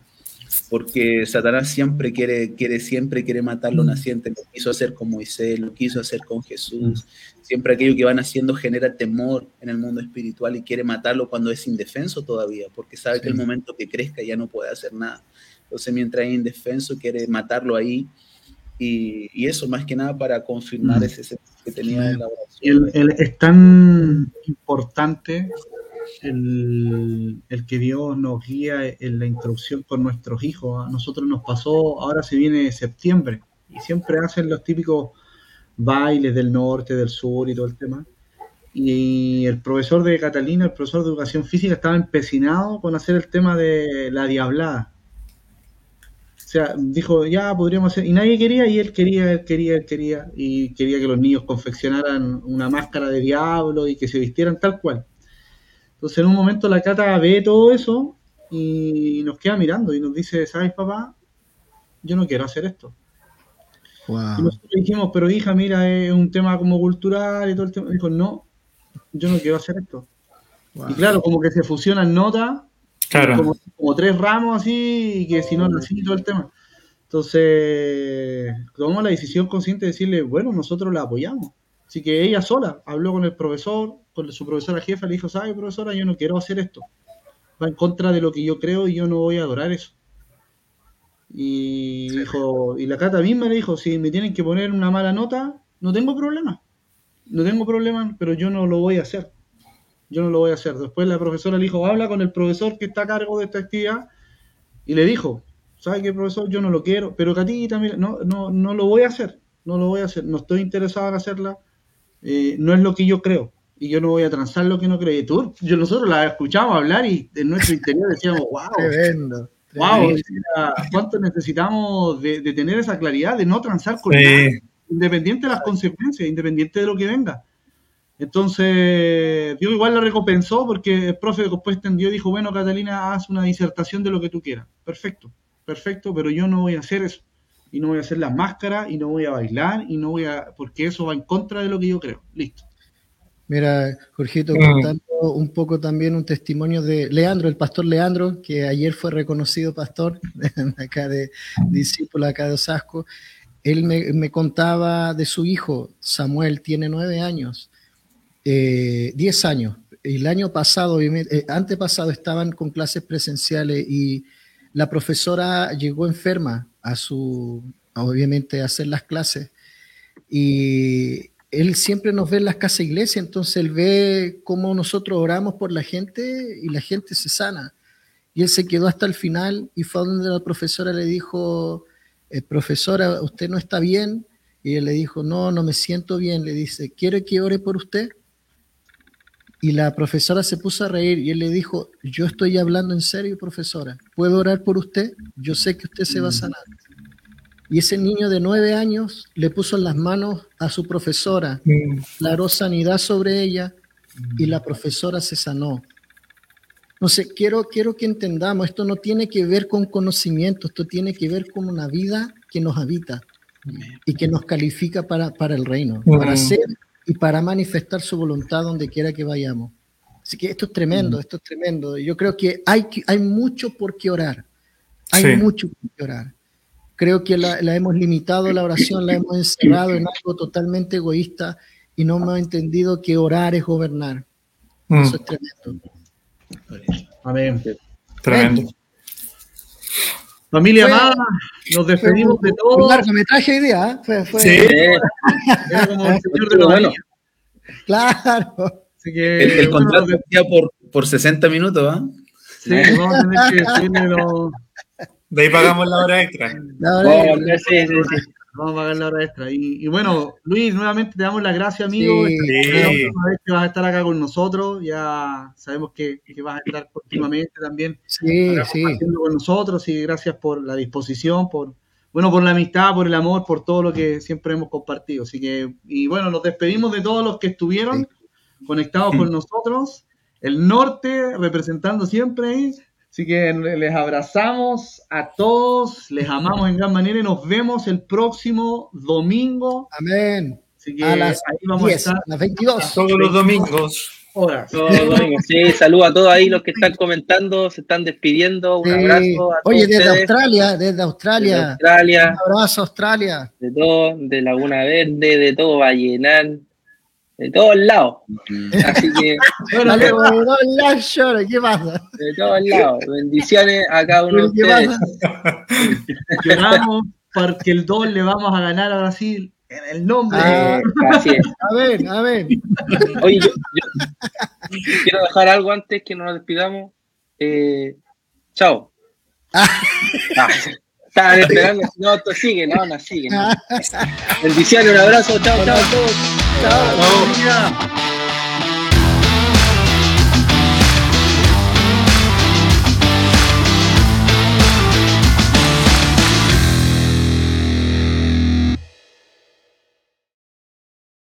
porque Satanás siempre quiere, quiere, siempre quiere matar lo naciente, lo quiso hacer con Moisés, lo quiso hacer con Jesús, siempre aquello que van haciendo genera temor en el mundo espiritual y quiere matarlo cuando es indefenso todavía, porque sabe que el momento que crezca ya no puede hacer nada. Entonces mientras es indefenso quiere matarlo ahí y, y eso más que nada para confirmar Mm. ese sentir que tenía en la El- oración. el- es tan importante el, el que Dios nos guía en la instrucción con nuestros hijos. A nosotros nos pasó, ahora se viene septiembre y siempre hacen los típicos bailes del norte, del sur y todo el tema. Y el profesor de Catalina, el profesor de educación física, estaba empecinado con hacer el tema de la diablada. O sea, dijo, ya podríamos hacer, y nadie quería, y él quería, él quería, él quería, y quería que los niños confeccionaran una máscara de diablo y que se vistieran tal cual. Entonces, en un momento la Cata ve todo eso y nos queda mirando y nos dice, ¿sabes, papá? Yo no quiero hacer esto. Y nosotros dijimos, pero hija, mira, es un tema como cultural y todo el tema. Dijo, no, yo no quiero hacer esto. wow. Y claro, como que se fusionan notas Claro. como, como tres ramos así, y que si no, así todo el tema. Entonces, tomamos la decisión consciente de decirle, bueno, nosotros la apoyamos. Así que ella sola habló con el profesor, con su profesora jefa, le dijo, ¿sabe, profesora? Yo no quiero hacer esto. Va en contra de lo que yo creo y yo no voy a adorar eso. Y dijo, y la Cata misma le dijo, si me tienen que poner una mala nota, no tengo problema. No tengo problema, pero yo no lo voy a hacer yo no lo voy a hacer. Después la profesora le dijo, habla con el profesor que está a cargo de esta actividad y le dijo, ¿sabe qué profesor? Yo no lo quiero, pero Catita, mira, no, no, no lo voy a hacer, no lo voy a hacer, no estoy interesado en hacerla, eh, no es lo que yo creo y yo no voy a transar lo que no creo. Y tú, yo, nosotros la escuchábamos hablar y en nuestro interior decíamos, wow, Tremendo. wow, ¿cuánto necesitamos de, de tener esa claridad, de no transar con nada? Independiente de las consecuencias, independiente de lo que venga. Entonces, Dios igual la recompensó porque el profe después extendió y dijo, bueno, Catalina, haz una disertación de lo que tú quieras. Perfecto, perfecto, pero yo no voy a hacer eso. Y no voy a hacer las máscaras, y no voy a bailar, y no voy a... porque eso va en contra de lo que yo creo. Listo. Mira, Jorgito, Mm. contando un poco también un testimonio de Leandro, el pastor Leandro, que ayer fue reconocido pastor acá de discípulo acá de Osasco. Él me, me contaba de su hijo, Samuel, tiene nueve años, eh, diez años. El año pasado, eh, antepasado, estaban con clases presenciales y la profesora llegó enferma a su, obviamente, a hacer las clases. Y él siempre nos ve en las casas iglesia, entonces él ve cómo nosotros oramos por la gente y la gente se sana. Y él se quedó hasta el final y fue donde la profesora le dijo, eh, profesora, usted no está bien. Y él le dijo, no, no me siento bien. Le dice, ¿quiere que ore por usted? Y la profesora se puso a reír y él le dijo, yo estoy hablando en serio, profesora. ¿Puedo orar por usted? Yo sé que usted se va a sanar. Y ese niño de nueve años le puso las manos a su profesora, declaró sanidad sobre ella y la profesora se sanó. No sé, quiero, quiero que entendamos, esto no tiene que ver con conocimiento, esto tiene que ver con una vida que nos habita y que nos califica para, para el reino, Mm. para ser y para manifestar su voluntad donde quiera que vayamos. Así que esto es tremendo, esto es tremendo. Yo creo que hay, hay mucho por qué orar. Hay Sí. mucho por qué orar. Creo que la, la hemos limitado la oración, la hemos encerrado en algo totalmente egoísta y no hemos entendido que orar es gobernar. Mm, Eso es tremendo. Amén. tremendo. Familia Fue- amada, nos despedimos de Un todos. largometraje hoy día, ¿eh? Fue- fue- Sí. Eh, Era como el señor de los bueno. anillos. Claro. Así que, El, el bueno, contrato decía por, por 60 minutos, ¿ah? sí, vamos a tener que decirle los- De ahí pagamos la hora extra. La oh, verdad- no, sí, sí, sí. Vamos a pagar la hora extra. Y, y bueno, Luis, nuevamente te damos las gracias, amigo. Sí. Es la última vez que vas a estar acá con nosotros. Ya sabemos que, que vas a estar próximamente también sí, sí. compartiendo con nosotros. Y gracias por la disposición, por bueno, por la amistad, por el amor, por todo lo que siempre hemos compartido. Así que, y bueno, nos despedimos de todos los que estuvieron conectados con nosotros. El norte representando siempre ahí. Así que les abrazamos a todos, les amamos en gran manera y nos vemos el próximo domingo. Amén. Así que A las ahí vamos a 10, estar a las 22. Todos los domingos. horas. Sí, saludos a todos ahí los que están comentando, se están despidiendo. Un Sí. abrazo a todos Oye, desde ustedes, Australia, desde de Australia. Australia, Un abrazo, Australia. de todo, de Laguna Verde, de todo Vallenar, de todos lados. Así que, Bueno, Dale, ¿qué pasa? güey, no, la llora, ¿qué pasa? de todos lados. Bendiciones a cada uno de ¿Qué ustedes. Lloramos porque el 2 le vamos a ganar a Brasil en el nombre. Ah. Eh, así es. Amén, amén. Oye, yo, yo quiero dejar algo antes que nos despidamos. Eh, chao. Ah, estaban esperando, no, esto sigue, no, no sigue. no. Bendiciones, un abrazo, chao, chao a todos. Chao. Familia.